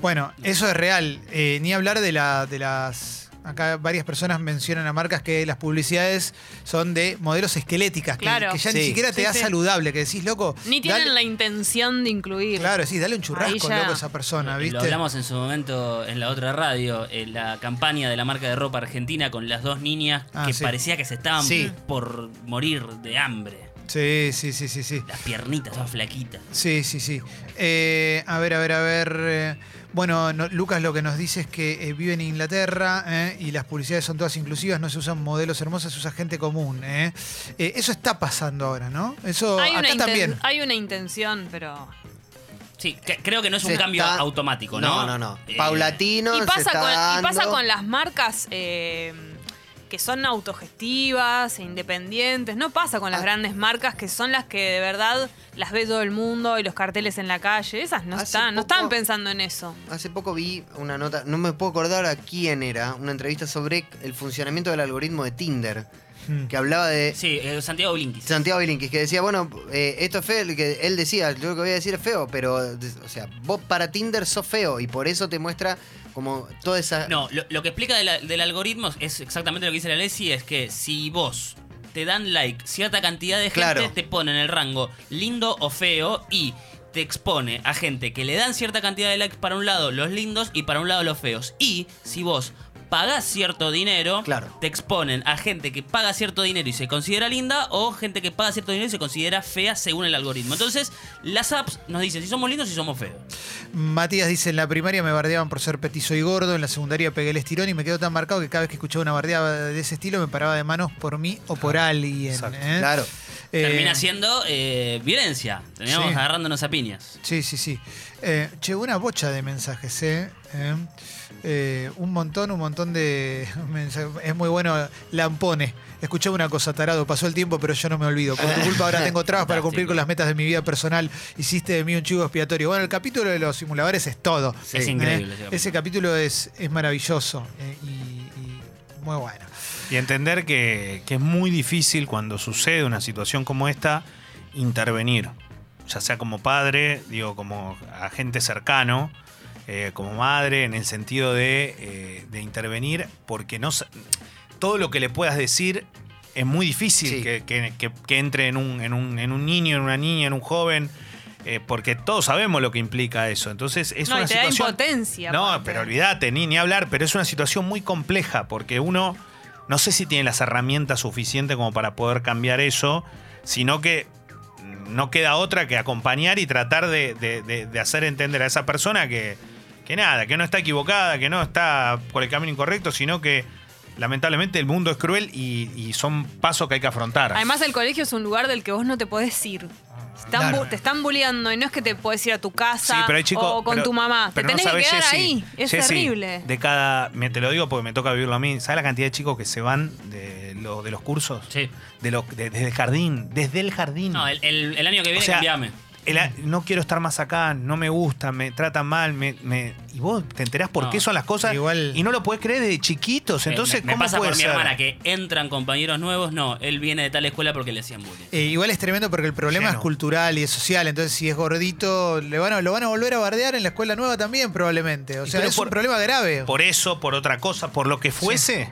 Bueno, eso es real. Eh, ni hablar de, la, de las. Acá varias personas mencionan a marcas que las publicidades son de modelos esqueléticas, que- Claro. que, ya ni Sí. siquiera te Sí, da sí. saludable, que decís, loco. Ni tienen dale- la intención de incluir. Claro, sí, dale un churrasco, ya- loco, a esa persona, Lo ¿viste? hablamos en su momento en la otra radio, en la campaña de la marca de ropa argentina con las dos niñas Ah, que sí. parecía que se estaban Sí. por morir de hambre. Sí, sí, sí, sí, sí. Las piernitas, todas flaquitas. Sí, sí, sí. Eh, a ver, a ver, a ver. eh, bueno, no- Lucas lo que nos dice es que eh, vive en Inglaterra eh, y las publicidades son todas inclusivas, no se usan modelos hermosos, se usa gente común. eh. Eh, eso está pasando ahora, ¿no? Eso Hay acá también. hay una intención, pero. Sí, que- creo que no es un Se cambio está- automático, ¿no? No, no, no. Eh, Paulatino. Y se pasa, está con, y pasa dando. con las marcas eh, que son autogestivas e independientes. No pasa con las Ah. grandes marcas que son las que de verdad las ve todo el mundo y los carteles en la calle. Esas no Hace están, no estaban pensando en eso. Hace poco vi una nota, no me puedo acordar a quién era, una entrevista sobre el funcionamiento del algoritmo de Tinder, Mm. que hablaba de Sí, eh, Santiago Blinkis. Santiago Bilinkis, que decía, bueno, eh, esto es feo, que él decía, yo lo que voy a decir es feo, pero, o sea, vos para Tinder sos feo y por eso te muestra como toda esa... No, lo, lo que explica de la- del algoritmo es exactamente lo que dice la Leslie, es que si vos te dan like cierta cantidad de gente, Claro. te pone en el rango lindo o feo y te expone a gente que le dan cierta cantidad de likes para un lado los lindos y para un lado los feos. Y si vos pagás cierto dinero, Claro. te exponen a gente que paga cierto dinero y se considera linda o gente que paga cierto dinero y se considera fea según el algoritmo. Entonces, las apps nos dicen si somos lindos y somos feos. Matías dice, en la primaria me bardeaban por ser petizo y gordo, en la secundaria pegué el estirón y me quedó tan marcado que cada vez que escuchaba una bardeada de ese estilo me paraba de manos por mí o por alguien. Exacto. ¿eh? Claro. Eh, Termina siendo eh, violencia. Terminamos Sí. agarrándonos a piñas. Sí, sí, sí. Eh, che, una bocha de mensajes, ¿eh? Eh, un montón, un montón de mensajes. Es muy bueno. Lampone. Escuché una cosa, tarado. Pasó el tiempo, pero yo no me olvido. Por tu culpa ahora tengo trabas para cumplir con las metas de mi vida personal. Hiciste de mí un chivo expiatorio. Bueno, el capítulo de los simuladores es todo. Sí. Es increíble. ¿eh? ese capítulo. Ese capítulo es, es maravilloso eh, y, y muy bueno. Y entender que, que es muy difícil cuando sucede una situación como esta intervenir, ya sea como padre, digo, como agente cercano, eh, como madre, en el sentido de, eh, de intervenir, porque no todo lo que le puedas decir es muy difícil Sí. que, que- que- que entre en un, en, un, en un niño, en una niña, en un joven. eh, porque todos sabemos lo que implica eso. Entonces es no, una y te da situación. impotencia. No, pero olvídate, ni, ni hablar, pero es una situación muy compleja porque uno no sé si tiene las herramientas suficientes como para poder cambiar eso, sino que no queda otra que acompañar y tratar de, de- de- de hacer entender a esa persona que, que nada, que no está equivocada, que no está por el camino incorrecto, sino que lamentablemente el mundo es cruel y, y son pasos que hay que afrontar. Además, el colegio es un lugar del que vos no te podés ir. Están Claro. bu- Te están bulleando y no es que te podés ir a tu casa Sí, pero hay chicos. o con pero- tu mamá. Te no tenés que quedar Jessy, ahí. Es Jessy, terrible. De cada. Me, te lo digo porque me toca vivirlo a mí. ¿Sabes la cantidad de chicos que se van de, lo- de los cursos? Sí. De lo- de- desde el jardín. Desde el jardín. No, el, el- el año que O viene sea, cambiame. El no quiero estar más acá, no me gusta, me tratan mal, me, me- y vos te enterás por No. qué son las cosas Igual- y no lo podés creer desde chiquitos. Me- Entonces, me, me ¿cómo pasa puede por mi hermana que entran compañeros nuevos. No, él viene de tal escuela porque le hacían bullying. Eh, igual es tremendo porque el problema Lleno. es cultural y es social. Entonces, si es gordito, le van a, lo van a volver a bardear en la escuela nueva también, probablemente. O sea, pero es por- un problema grave. Por eso, por otra cosa, por lo que fuese,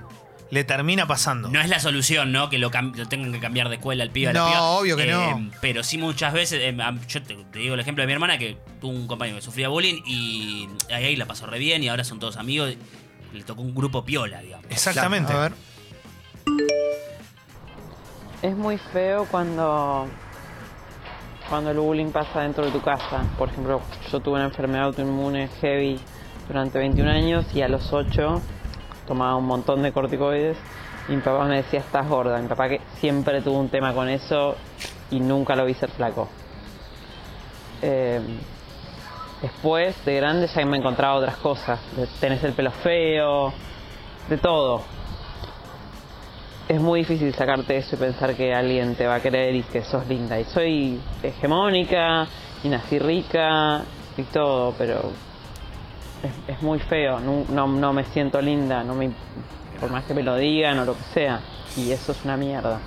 le termina pasando. No es la solución, ¿no? Que lo, cam- lo tengan que cambiar de escuela al pibe a la No, piba. obvio que no. Pero sí muchas veces, eh, am- yo te, te digo el ejemplo de mi hermana que tuvo un compañero que sufría bullying y ahí, ahí la pasó re bien y ahora son todos amigos. Le tocó un grupo piola, digamos. Exactamente. A ver. Es muy feo cuando, cuando el bullying pasa dentro de tu casa. Por ejemplo, yo tuve una enfermedad autoinmune heavy durante 21 años y a los 8 tomaba un montón de corticoides y mi papá me decía estás gorda. Mi papá que siempre tuvo un tema con eso y nunca lo vi ser flaco. Eh, después de grande ya me encontraba otras cosas. Tenés el pelo feo, de todo es muy difícil sacarte eso y pensar que alguien te va a querer y que sos linda. Y soy hegemónica y nací rica y todo, pero es, es muy feo. No, no, no me siento linda, no me, por más que me lo digan o lo que sea. Y eso es una mierda.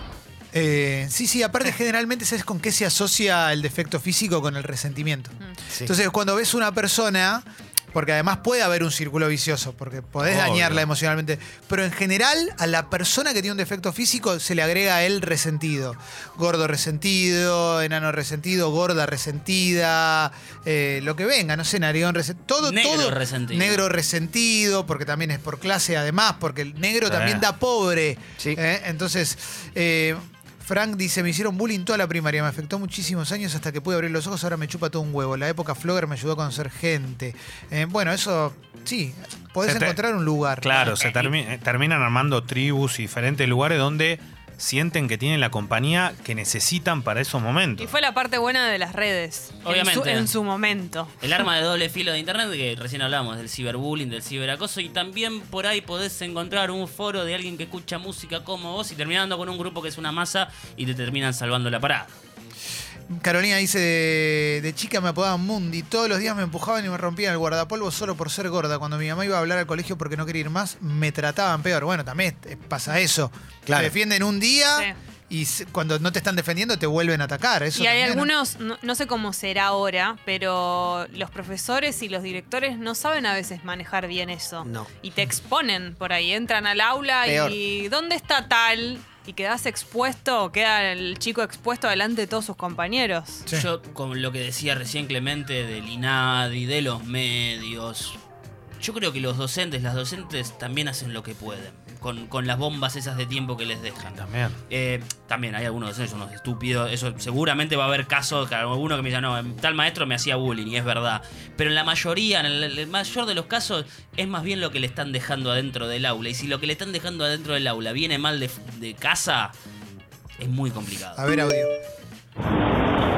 Eh, sí, sí, aparte generalmente sabes con qué se asocia el defecto físico con el resentimiento. Sí. Entonces, cuando ves una persona, porque además puede haber un círculo vicioso, porque podés Obvio. dañarla emocionalmente, pero en general a la persona que tiene un defecto físico se le agrega el resentido. Gordo resentido, enano resentido, gorda resentida, eh, lo que venga, no sé, narigón resentido, todo, Negro todo. resentido. Negro resentido, porque también es por clase además, porque el negro Sí. también da pobre. Sí. ¿eh? Entonces, eh, Frank dice, me hicieron bullying toda la primaria, me afectó muchísimos años hasta que pude abrir los ojos, ahora me chupa todo un huevo. La época Flogger me ayudó a conocer gente. Eh, bueno, eso, sí, podés te- encontrar un lugar. Claro, se Eh, termi- eh, terminan armando tribus y diferentes lugares donde sienten que tienen la compañía que necesitan para esos momentos. Y fue la parte buena de las redes. en su- Obviamente. En su, momento. El arma de doble filo de internet, que recién hablamos del ciberbullying, del ciberacoso, y también por ahí podés encontrar un foro de alguien que escucha música como vos y terminando con un grupo que es una masa y te terminan salvando la parada. Carolina dice, de, de chica me apodaban Mundi, todos los días me empujaban y me rompían el guardapolvo solo por ser gorda. Cuando mi mamá iba a hablar al colegio porque no quería ir más, me trataban peor. Bueno, también pasa eso. Claro. Te defienden un día Sí. y cuando no te están defendiendo te vuelven a atacar. Eso y hay también, ¿no? algunos, no, no sé cómo será ahora, pero los profesores y los directores no saben a veces manejar bien eso. No. Y te exponen por ahí, entran al aula Peor. y ¿dónde está tal? Y quedas expuesto, queda el chico expuesto delante de todos sus compañeros. Sí. Yo, con lo que decía recién Clemente del INADI, de los medios, yo creo que los docentes, las docentes también hacen lo que pueden, con, con las bombas esas de tiempo que les dejan. También. Eh, también hay algunos docentes, unos estúpidos. Eso seguramente va a haber casos, que alguno que me diga, no, tal maestro me hacía bullying, y es verdad. Pero en la mayoría, en el, el mayor de los casos, es más bien lo que le están dejando adentro del aula. Y si lo que le están dejando adentro del aula viene mal de, de casa, es muy complicado. A ver, audio.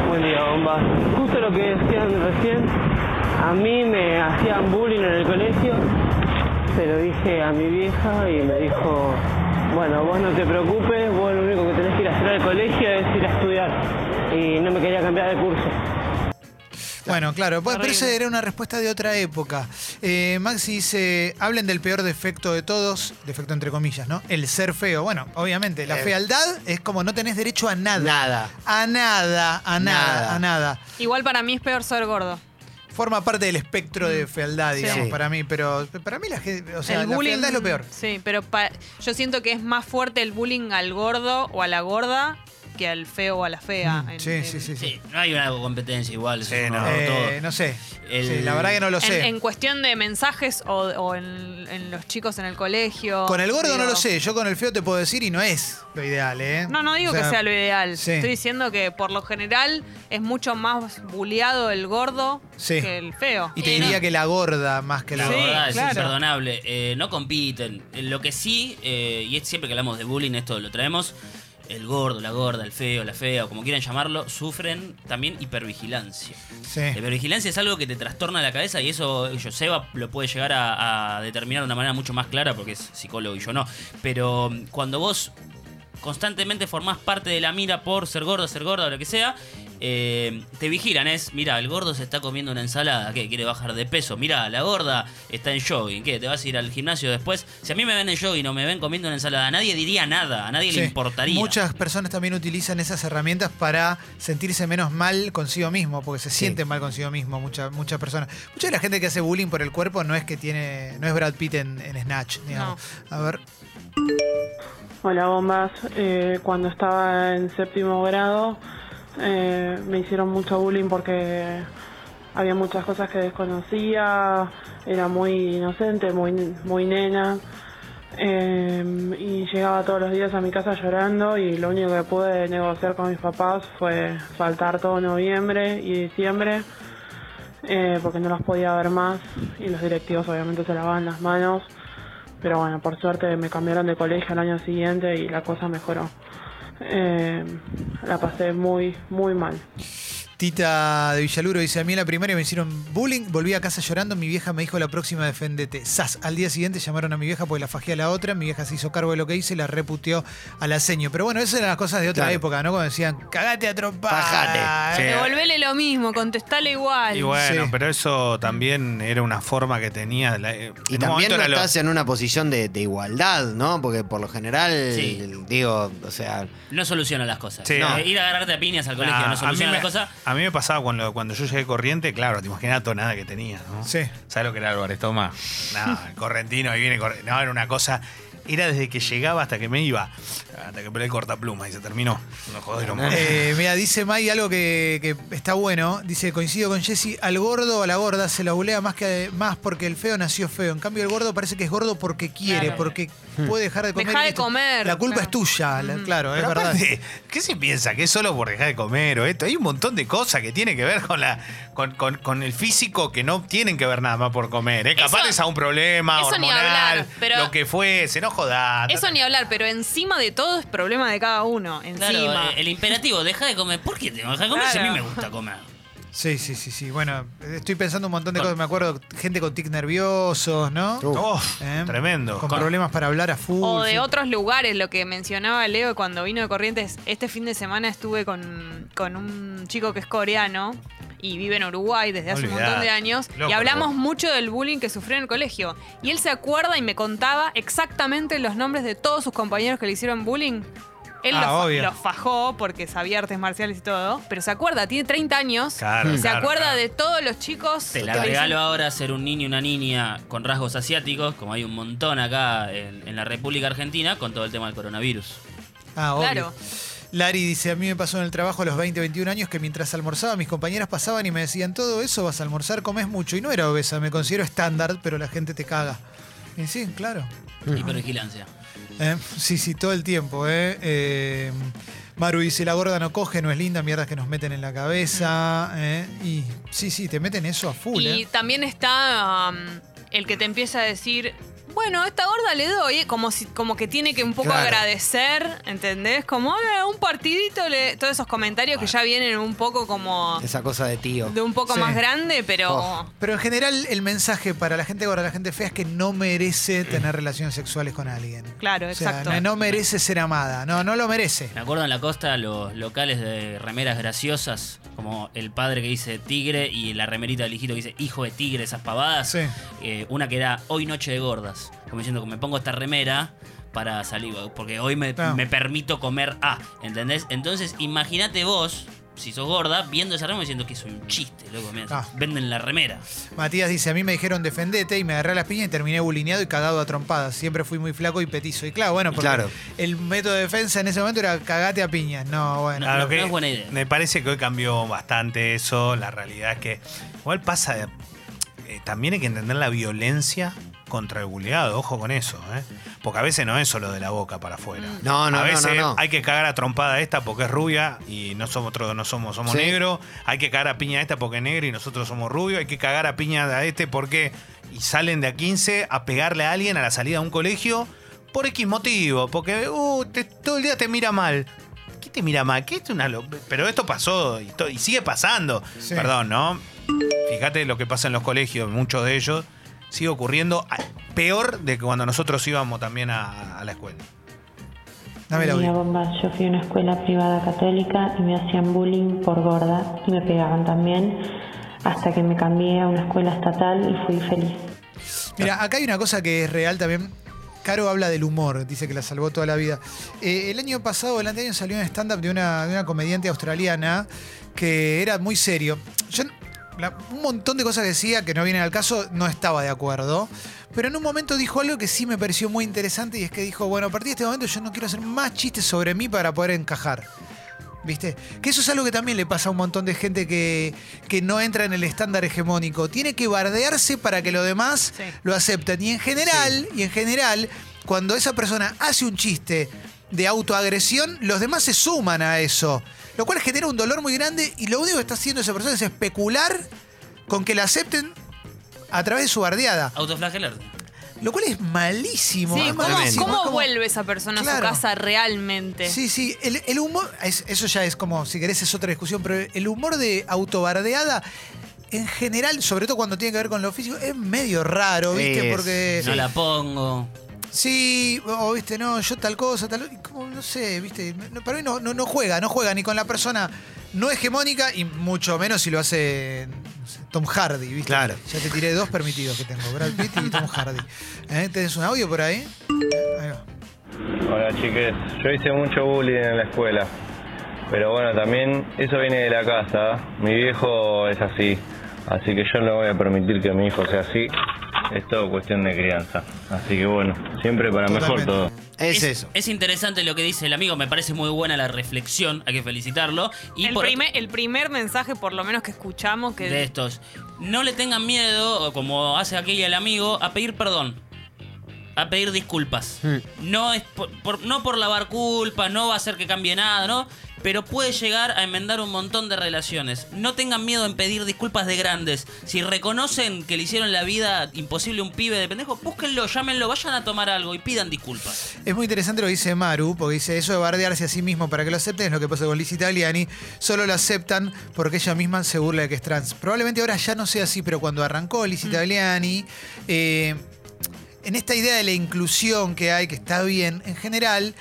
Buen día, bomba. Justo lo que decían recién, a mí me hacían bullying en el colegio, se lo dije a mi vieja y me dijo, bueno, vos no te preocupes, vos lo único que tenés que ir a hacer al colegio es ir a estudiar. Y no me quería cambiar de curso. Bueno, claro, bueno, pero esa era una respuesta de otra época. Eh, Maxi dice, hablen del peor defecto de todos, defecto entre comillas, ¿no? El ser feo. Bueno, obviamente, la Eh. fealdad es como no tenés derecho a nada. Nada. A nada, a nada, Nada. a nada. Igual para mí es peor ser gordo. Forma parte del espectro de fealdad, Sí. digamos, Sí. para mí, pero para mí la, gente- o sea, la bullying fealdad es lo peor. Sí, pero pa- yo siento que es más fuerte el bullying al gordo o a la gorda que al feo o a la fea. en- Mm, Sí, en- sí, sí. sí. No hay una competencia igual. eso Sí, es un no. Eh, todo. no sé. El- Sí, la verdad que no lo sé. en cuestión de mensajes o, o en, en los chicos en el colegio. Con el gordo no lo sé. Yo con el feo te puedo decir y no es lo ideal, ¿eh? No, no digo O sea, que sea lo ideal. sí. Estoy diciendo que por lo general es mucho más buleado el gordo Sí. que el feo. Y te Eh, no. diría que la gorda más que la La Sí, gorda. verdad es claro. imperdonable. Eh, no compiten. Eh, Lo que sí, eh, y es siempre que hablamos de bullying, esto lo traemos, el gordo, la gorda, el feo, la fea, o como quieran llamarlo, sufren también hipervigilancia. Sí. La hipervigilancia es algo que te trastorna la cabeza y eso Joseba lo puede llegar a, a determinar de una manera mucho más clara porque es psicólogo y yo no. Pero mm, cuando vos constantemente formás parte de la mira por ser gordo, ser gorda o lo que sea, eh, te vigilan, es, mira, el gordo se está comiendo una ensalada, ¿qué? Quiere bajar de peso, mira, la gorda está en jogging, ¿qué? ¿Te vas a ir al gimnasio después? Si a mí me ven en jogging o me ven comiendo una ensalada, nadie diría nada, a nadie Sí. le importaría. Muchas personas también utilizan esas herramientas para sentirse menos mal consigo mismo, porque se sienten mal consigo mismo muchas muchas personas. Mucha de la gente que hace bullying por el cuerpo no es que tiene, no es Brad Pitt en, en Snatch, digamos. A ver, Hola bombas, Eh, cuando estaba en séptimo grado eh, me hicieron mucho bullying porque había muchas cosas que desconocía, era muy inocente, muy, muy nena eh, y llegaba todos los días a mi casa llorando y lo único que pude negociar con mis papás fue faltar todo noviembre y diciembre eh, porque no los podía ver más y los directivos obviamente se lavaban las manos. Pero bueno, por suerte me cambiaron de colegio al año siguiente y la cosa mejoró. Eh, la pasé muy, muy mal. Tita de Villaluro dice, a mí en la primaria me hicieron bullying, volví a casa llorando, mi vieja me dijo la próxima defendete. Sas, al día siguiente llamaron a mi vieja porque la fajé a la otra, mi vieja se hizo cargo de lo que hice y la reputió a la seño. Pero bueno, esas eran las cosas de otra Claro. época, ¿no? Cuando decían, cagate a trompar. Fajate. Sí. Devolvele lo mismo, contestale igual. Y bueno, Sí. pero eso también era una forma que tenía. la- en Y también no era lo- estás en una posición de, de igualdad, ¿no? Porque por lo general, Sí. digo, o sea, No soluciona las cosas. Sí. No. Ir a agarrarte a piñas al colegio Nah, no soluciona me, las cosas. A mí me pasaba cuando, cuando yo llegué corriente, claro, te imaginas la tonada que tenía, ¿no? Sí. ¿Sabes lo que era Álvarez Toma? No, el correntino, ahí viene corre- No, era una cosa. Era desde que llegaba hasta que me iba. Hasta que peleé el cortapluma y se terminó. No jodieron. Eh, mira, dice May algo que, que está bueno. Dice, coincido con Jesse, al gordo o a la gorda se la bulea más, que, más porque el feo nació feo. En cambio, el gordo parece que es gordo porque quiere, Claro. porque puede dejar de comer. Deja de comer, La culpa claro. es tuya, la- claro, es verdad. ¿qué se piensa? ¿Que es solo por dejar de comer o esto? Hay un montón de cosas que tienen que ver con la con, con- con el físico que no tienen que ver nada más por comer. ¿eh? Capaz Eso- es a un problema eso ni hormonal, hablar, pero- lo que fuese, no jodas. Eso ni hablar, pero encima de todo es problema de cada uno. Encima. Claro, eh, el imperativo, deja de comer. ¿Por qué que dejar de comer si a mí me gusta comer? Sí, sí, sí, sí. Bueno, estoy pensando un montón de cosas. Me acuerdo, gente con tics nerviosos, ¿no? Oh, ¿Eh? Tremendo. Con problemas para hablar a full. O de sí. otros lugares, lo que mencionaba Leo cuando vino de Corrientes. Este fin de semana estuve con, con un chico que es coreano y vive en Uruguay desde hace un montón de años. Loco, y hablamos loco. mucho del bullying que sufrió en el colegio. Y él se acuerda y me contaba exactamente los nombres de todos sus compañeros que le hicieron bullying. Él Ah, los, los fajó porque sabía artes marciales y todo, pero se acuerda, tiene 30 años, Claro, se claro, acuerda claro. de todos los chicos. Te la le regalo dicen- ahora ser un niño y una niña con rasgos asiáticos, como hay un montón acá en, en la República Argentina, con todo el tema del coronavirus. Ah, obvio. Claro. Lari dice, a mí me pasó en el trabajo a los 20, 21 años que mientras almorzaba mis compañeras pasaban y me decían, todo eso vas a almorzar, comes mucho. Y no era obesa, me considero estándar, pero la gente te caga. Y sí, claro. Hipervigilancia. Eh, sí, sí, todo el tiempo. Eh. Eh, Maru dice, la gorda no coge, no es linda, mierdas que nos meten en la cabeza. eh. Y sí, sí, te meten eso a full. Y eh. también está um, el que te empieza a decir, bueno, esta gorda le doy, eh", como si, como que tiene que un poco Claro. agradecer, ¿entendés? Como "Eh, un partidito, le... todos esos comentarios que ya vienen un poco como esa cosa de tío. de un poco Sí. más grande, pero Oh. Pero en general el mensaje para la gente gorda, la gente fea, es que no merece tener relaciones sexuales con alguien. claro, O sea, exacto. no, no merece ser amada. No, no lo merece. Me acuerdo en la costa los locales de remeras graciosas, como el padre que dice tigre y la remerita del hijito que dice hijo de tigre, esas pavadas. Sí. Eh, una que era hoy noche de gordas, como diciendo que me pongo esta remera para salir, porque hoy me, me permito comer A, ¿entendés? Entonces imagínate vos si sos gorda, viendo esa remera diciendo que es un chiste, loco. mirá, Ah. Venden la remera. Matías dice, a mí me dijeron defendete y me agarré a las piñas y terminé bulineado y cagado a trompadas. Siempre fui muy flaco y petizo. Y claro, bueno, porque Claro. el método de defensa en ese momento era cagate a piñas. No, bueno. Claro no que es buena idea. Me parece que hoy cambió bastante eso. La realidad es que igual pasa. eh, también hay que entender la violencia contra el buleado. Ojo con eso, ¿eh? Porque a veces no es solo de la boca para afuera. No, no, a veces no, no. hay que cagar a trompada esta porque es rubia y nosotros no somos, somos Sí. negros. Hay que cagar a piña a esta porque es negro y nosotros somos rubios. Hay que cagar a piña a este porque. Y salen de a 15 a pegarle a alguien a la salida de un colegio por X motivo. Porque uh, te- todo el día te mira mal. ¿Qué te mira mal? ¿Qué es una lo- Pero esto pasó y, to- y sigue pasando. Sí. Perdón, ¿no? Fíjate lo que pasa en los colegios, muchos de ellos sigue ocurriendo peor de que cuando nosotros íbamos también a, a la escuela. Dame el Mira, yo fui a una escuela privada católica y me hacían bullying por gorda y me pegaban también hasta que me cambié a una escuela estatal y fui feliz. Mira, acá hay una cosa que es real también. Caro habla del humor, dice que la salvó toda la vida. Eh, el año pasado, el anteaño, salió un stand-up de una, de una comediante australiana que era muy serio. Yo, la- un montón de cosas que decía que no vienen al caso, no estaba de acuerdo. Pero en un momento dijo algo que sí me pareció muy interesante y es que dijo, bueno, a partir de este momento yo no quiero hacer más chistes sobre mí para poder encajar. ¿Viste? Que eso es algo que también le pasa a un montón de gente que, que no entra en el estándar hegemónico. Tiene que bardearse para que los demás Sí. lo acepten. Y en general, y en general, cuando esa persona hace un chiste de autoagresión, los demás se suman a eso. Lo cual genera un dolor muy grande y lo único que está haciendo esa persona es especular con que la acepten a través de su bardeada. Autoflagelarte. Lo cual es malísimo. Sí, es ¿cómo, malísimo. cómo Es como- vuelve esa persona a su casa realmente? Sí, sí, el, el humor, es- eso ya es como, si querés, es otra discusión, pero el humor de autobardeada, en general, sobre todo cuando tiene que ver con lo físico, es medio raro, ¿viste? Es- Porque. No la pongo. Sí, o viste, no, yo tal cosa, tal. y como, no sé, viste. no- para mí no, no, no juega, no juega ni con la persona no hegemónica y mucho menos si lo hace no sé, Tom Hardy, ¿viste? Claro. Ya te tiré dos permitidos que tengo, Brad Pitt y Tom Hardy. ¿Eh? ¿Tenés un audio por ahí? Ahí va. Hola chiques, yo hice mucho bullying en la escuela, pero bueno, también eso viene de la casa, mi viejo es así, así que yo no voy a permitir que mi hijo sea así, es todo cuestión de crianza, así que bueno, siempre para mejor todo. Es, eso. es interesante lo que dice el amigo, me parece muy buena la reflexión, hay que felicitarlo. Y el, por- primer, el primer mensaje, por lo menos que escuchamos, que de estos. No le tengan miedo, como hace aquel el amigo, a pedir perdón. A pedir disculpas. Hmm. No es por, por- no por lavar culpas, no va a hacer que cambie nada, ¿no? Pero puede llegar a enmendar un montón de relaciones. No tengan miedo en pedir disculpas de grandes. Si reconocen que le hicieron la vida imposible a un pibe de pendejo, búsquenlo, llámenlo, vayan a tomar algo y pidan disculpas. Es muy interesante lo que dice Maru, porque dice eso de bardearse a sí mismo para que lo acepten es lo que pasa con Liz Italiani. Solo lo aceptan porque ella misma se burla de que es trans. Probablemente ahora ya no sea así, pero cuando arrancó Liz Italiani, eh, en esta idea de la inclusión que hay, que está bien, en general,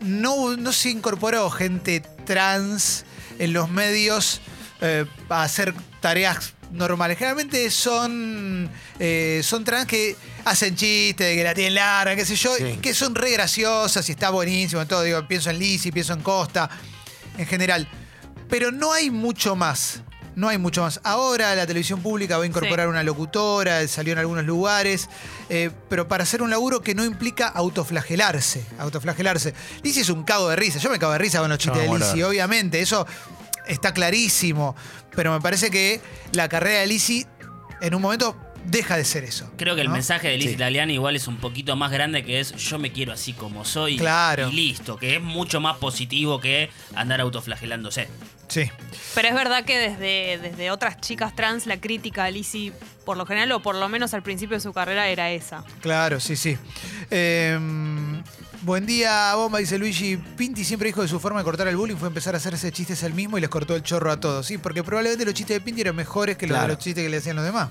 no, no se incorporó gente trans en los medios eh, a hacer tareas normales. Generalmente son, eh, son trans que hacen chistes, que la tienen larga, qué sé yo, Sí. que son re graciosas y está buenísimo. Todo, digo, pienso en Lizzie, pienso en Costa, en general. Pero no hay mucho más. No hay mucho más. Ahora la televisión pública va a incorporar una locutora, salió en algunos lugares, eh, pero para hacer un laburo que no implica autoflagelarse. Autoflagelarse. Lizzie es un cago de risa. Yo me cago de risa con los chistes de. Lizzie, obviamente. Eso está clarísimo. Pero me parece que la carrera de Lizzie en un momento deja de ser eso. Creo que el mensaje de Liz Sí. Italiani igual es un poquito más grande que es yo me quiero así como soy Claro. y listo, que es mucho más positivo que andar autoflagelándose. Sí. Pero es verdad que desde, desde otras chicas trans la crítica a Lizzie, por lo general, o por lo menos al principio de su carrera, era esa. Claro, sí, sí. Eh, buen día, Bomba, dice Luigi. Pinti siempre dijo que su forma de cortar el bullying fue empezar a hacerse chistes él mismo y les cortó el chorro a todos. Sí, porque probablemente los chistes de Pinti eran mejores que los Claro. de los chistes que le hacían los demás.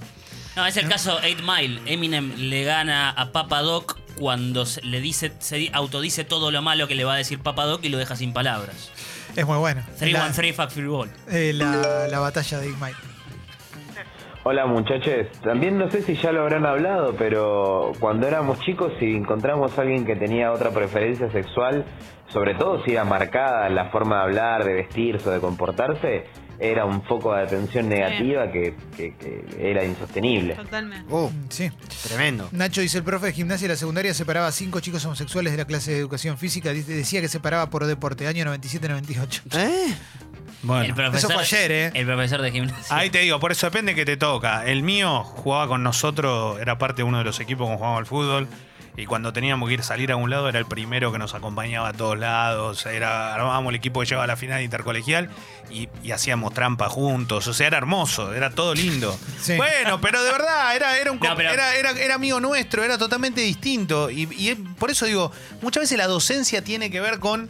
No, es el caso 8 Mile. Eminem le gana a Papa Doc cuando se- le dice, se di- autodice todo lo malo que le va a decir Papa Doc y lo deja sin palabras. Es muy bueno. Es la, 313 Factory Ball. eh, la, la batalla de Big Mike. Hola muchachos, también no sé si ya lo habrán hablado, pero cuando éramos chicos si encontramos a alguien que tenía otra preferencia sexual, sobre todo si era marcada en la forma de hablar, de vestirse o de comportarse, era un foco de atención negativa que, que- que era insostenible. Totalmente. Uh, Sí. tremendo. Nacho dice, el profe de gimnasia de la secundaria separaba a cinco chicos homosexuales de la clase de educación física. Dice- Decía que separaba por deporte, año 97-98. ¿Eh? Bueno. el profesor, eso fue ayer, ¿eh? El profesor de gimnasia. Ahí te digo, por eso depende que te toca. El mío jugaba con nosotros, era parte de uno de los equipos cuando jugábamos al fútbol. Y cuando teníamos que ir a salir a un lado, era el primero que nos acompañaba a todos lados. Era, armábamos el equipo que llevaba a la final intercolegial y, y hacíamos trampa juntos. O sea, era hermoso, era todo lindo. Sí. Bueno, pero de verdad, era, era un No, pero- era, era, era amigo nuestro, era totalmente distinto. Y, por eso digo, muchas veces la docencia tiene que ver con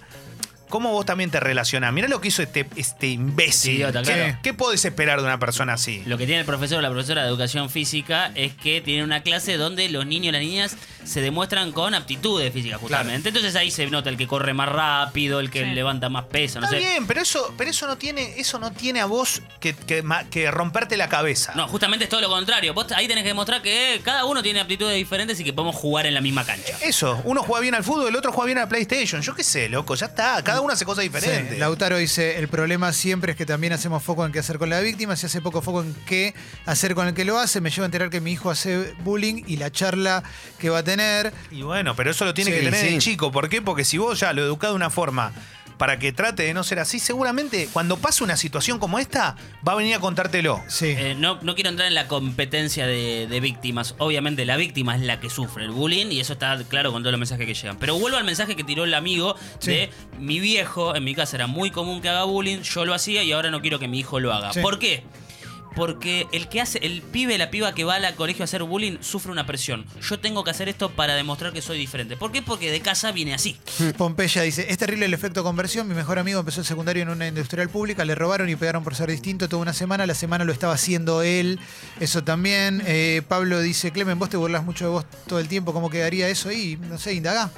cómo vos también te relacionás. Mirá lo que hizo este, este imbécil. Idiota, ¿Qué- claro. ¿Qué podés esperar de una persona así? Lo que tiene el profesor o la profesora de educación física es que tiene una clase donde los niños y las niñas se demuestran con aptitudes físicas, justamente. Entonces ahí se nota el que corre más rápido, el que Sí. levanta más peso, no Está sé. bien, pero eso, pero eso no tiene, eso no tiene a vos que, que romperte la cabeza. No, justamente es todo lo contrario. Vos ahí tenés que demostrar que cada uno tiene aptitudes diferentes y que podemos jugar en la misma cancha. Eso, uno juega bien al fútbol, el otro juega bien al PlayStation. Yo qué sé, loco, ya está. Cada uno hace cosas diferentes. Sí, Lautaro dice, el problema siempre es que también hacemos foco en qué hacer con la víctima, se hace poco foco en qué hacer con el que lo hace, me lleva a enterar que mi hijo hace bullying y la charla que va a tener. Y bueno, pero eso lo tiene Sí, que tener el chico. ¿Por qué? Porque si vos ya lo educás de una forma para que trate de no ser así, seguramente cuando pase una situación como esta, va a venir a contártelo. Sí. Eh, no, no quiero entrar en la competencia de, de víctimas. Obviamente la víctima es la que sufre el bullying y eso está claro con todos los mensajes que llegan. Pero vuelvo al mensaje que tiró el amigo Sí. de mi viejo, en mi casa era muy común que haga bullying, yo lo hacía y ahora no quiero que mi hijo lo haga. Sí. ¿Por qué? Porque el que hace, el pibe, la piba que va al colegio a hacer bullying sufre una presión. Yo tengo que hacer esto para demostrar que soy diferente. ¿Por qué? Porque de casa viene así. Pompeya dice, es terrible el efecto conversión, mi mejor amigo empezó el secundario en una industrial pública, le robaron y pegaron por ser distinto toda una semana, la semana lo estaba haciendo él, eso también. Eh, Pablo dice, Clemen, vos te burlas mucho de vos todo el tiempo, ¿cómo quedaría eso ahí? No sé, indaga.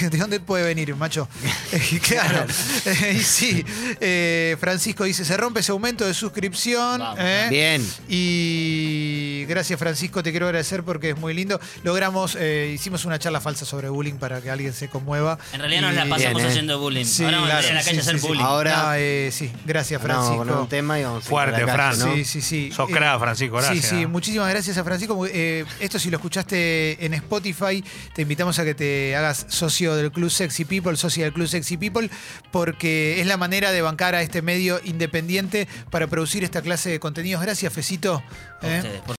¿De dónde puede venir, macho? Eh, claro. Eh, y sí. Eh, Francisco dice, se rompe ese aumento de suscripción. Vamos, ¿eh? Bien. Y gracias Francisco, te quiero agradecer porque es muy lindo. Logramos, eh, hicimos una charla falsa sobre bullying para que alguien se conmueva. En realidad nos la Y- pasamos Bien, ¿eh? haciendo bullying. Sí, ahora vamos a claro, salir a la calle sí, a hacer sí, sí. bullying. Ahora- No, eh, sí, gracias Francisco. un tema y vamos Fuerte, a Fran. ¿no? Sí, sí, sí. Sos crack, Francisco, gracias. Sí, sí, muchísimas gracias a Francisco. Eh, esto si lo escuchaste en Spotify, te invitamos a que te hagas socio del Club Sexy People, socia del Club Sexy People, porque es la manera de bancar a este medio independiente para producir esta clase de contenidos. Gracias, Fecito. ¿eh?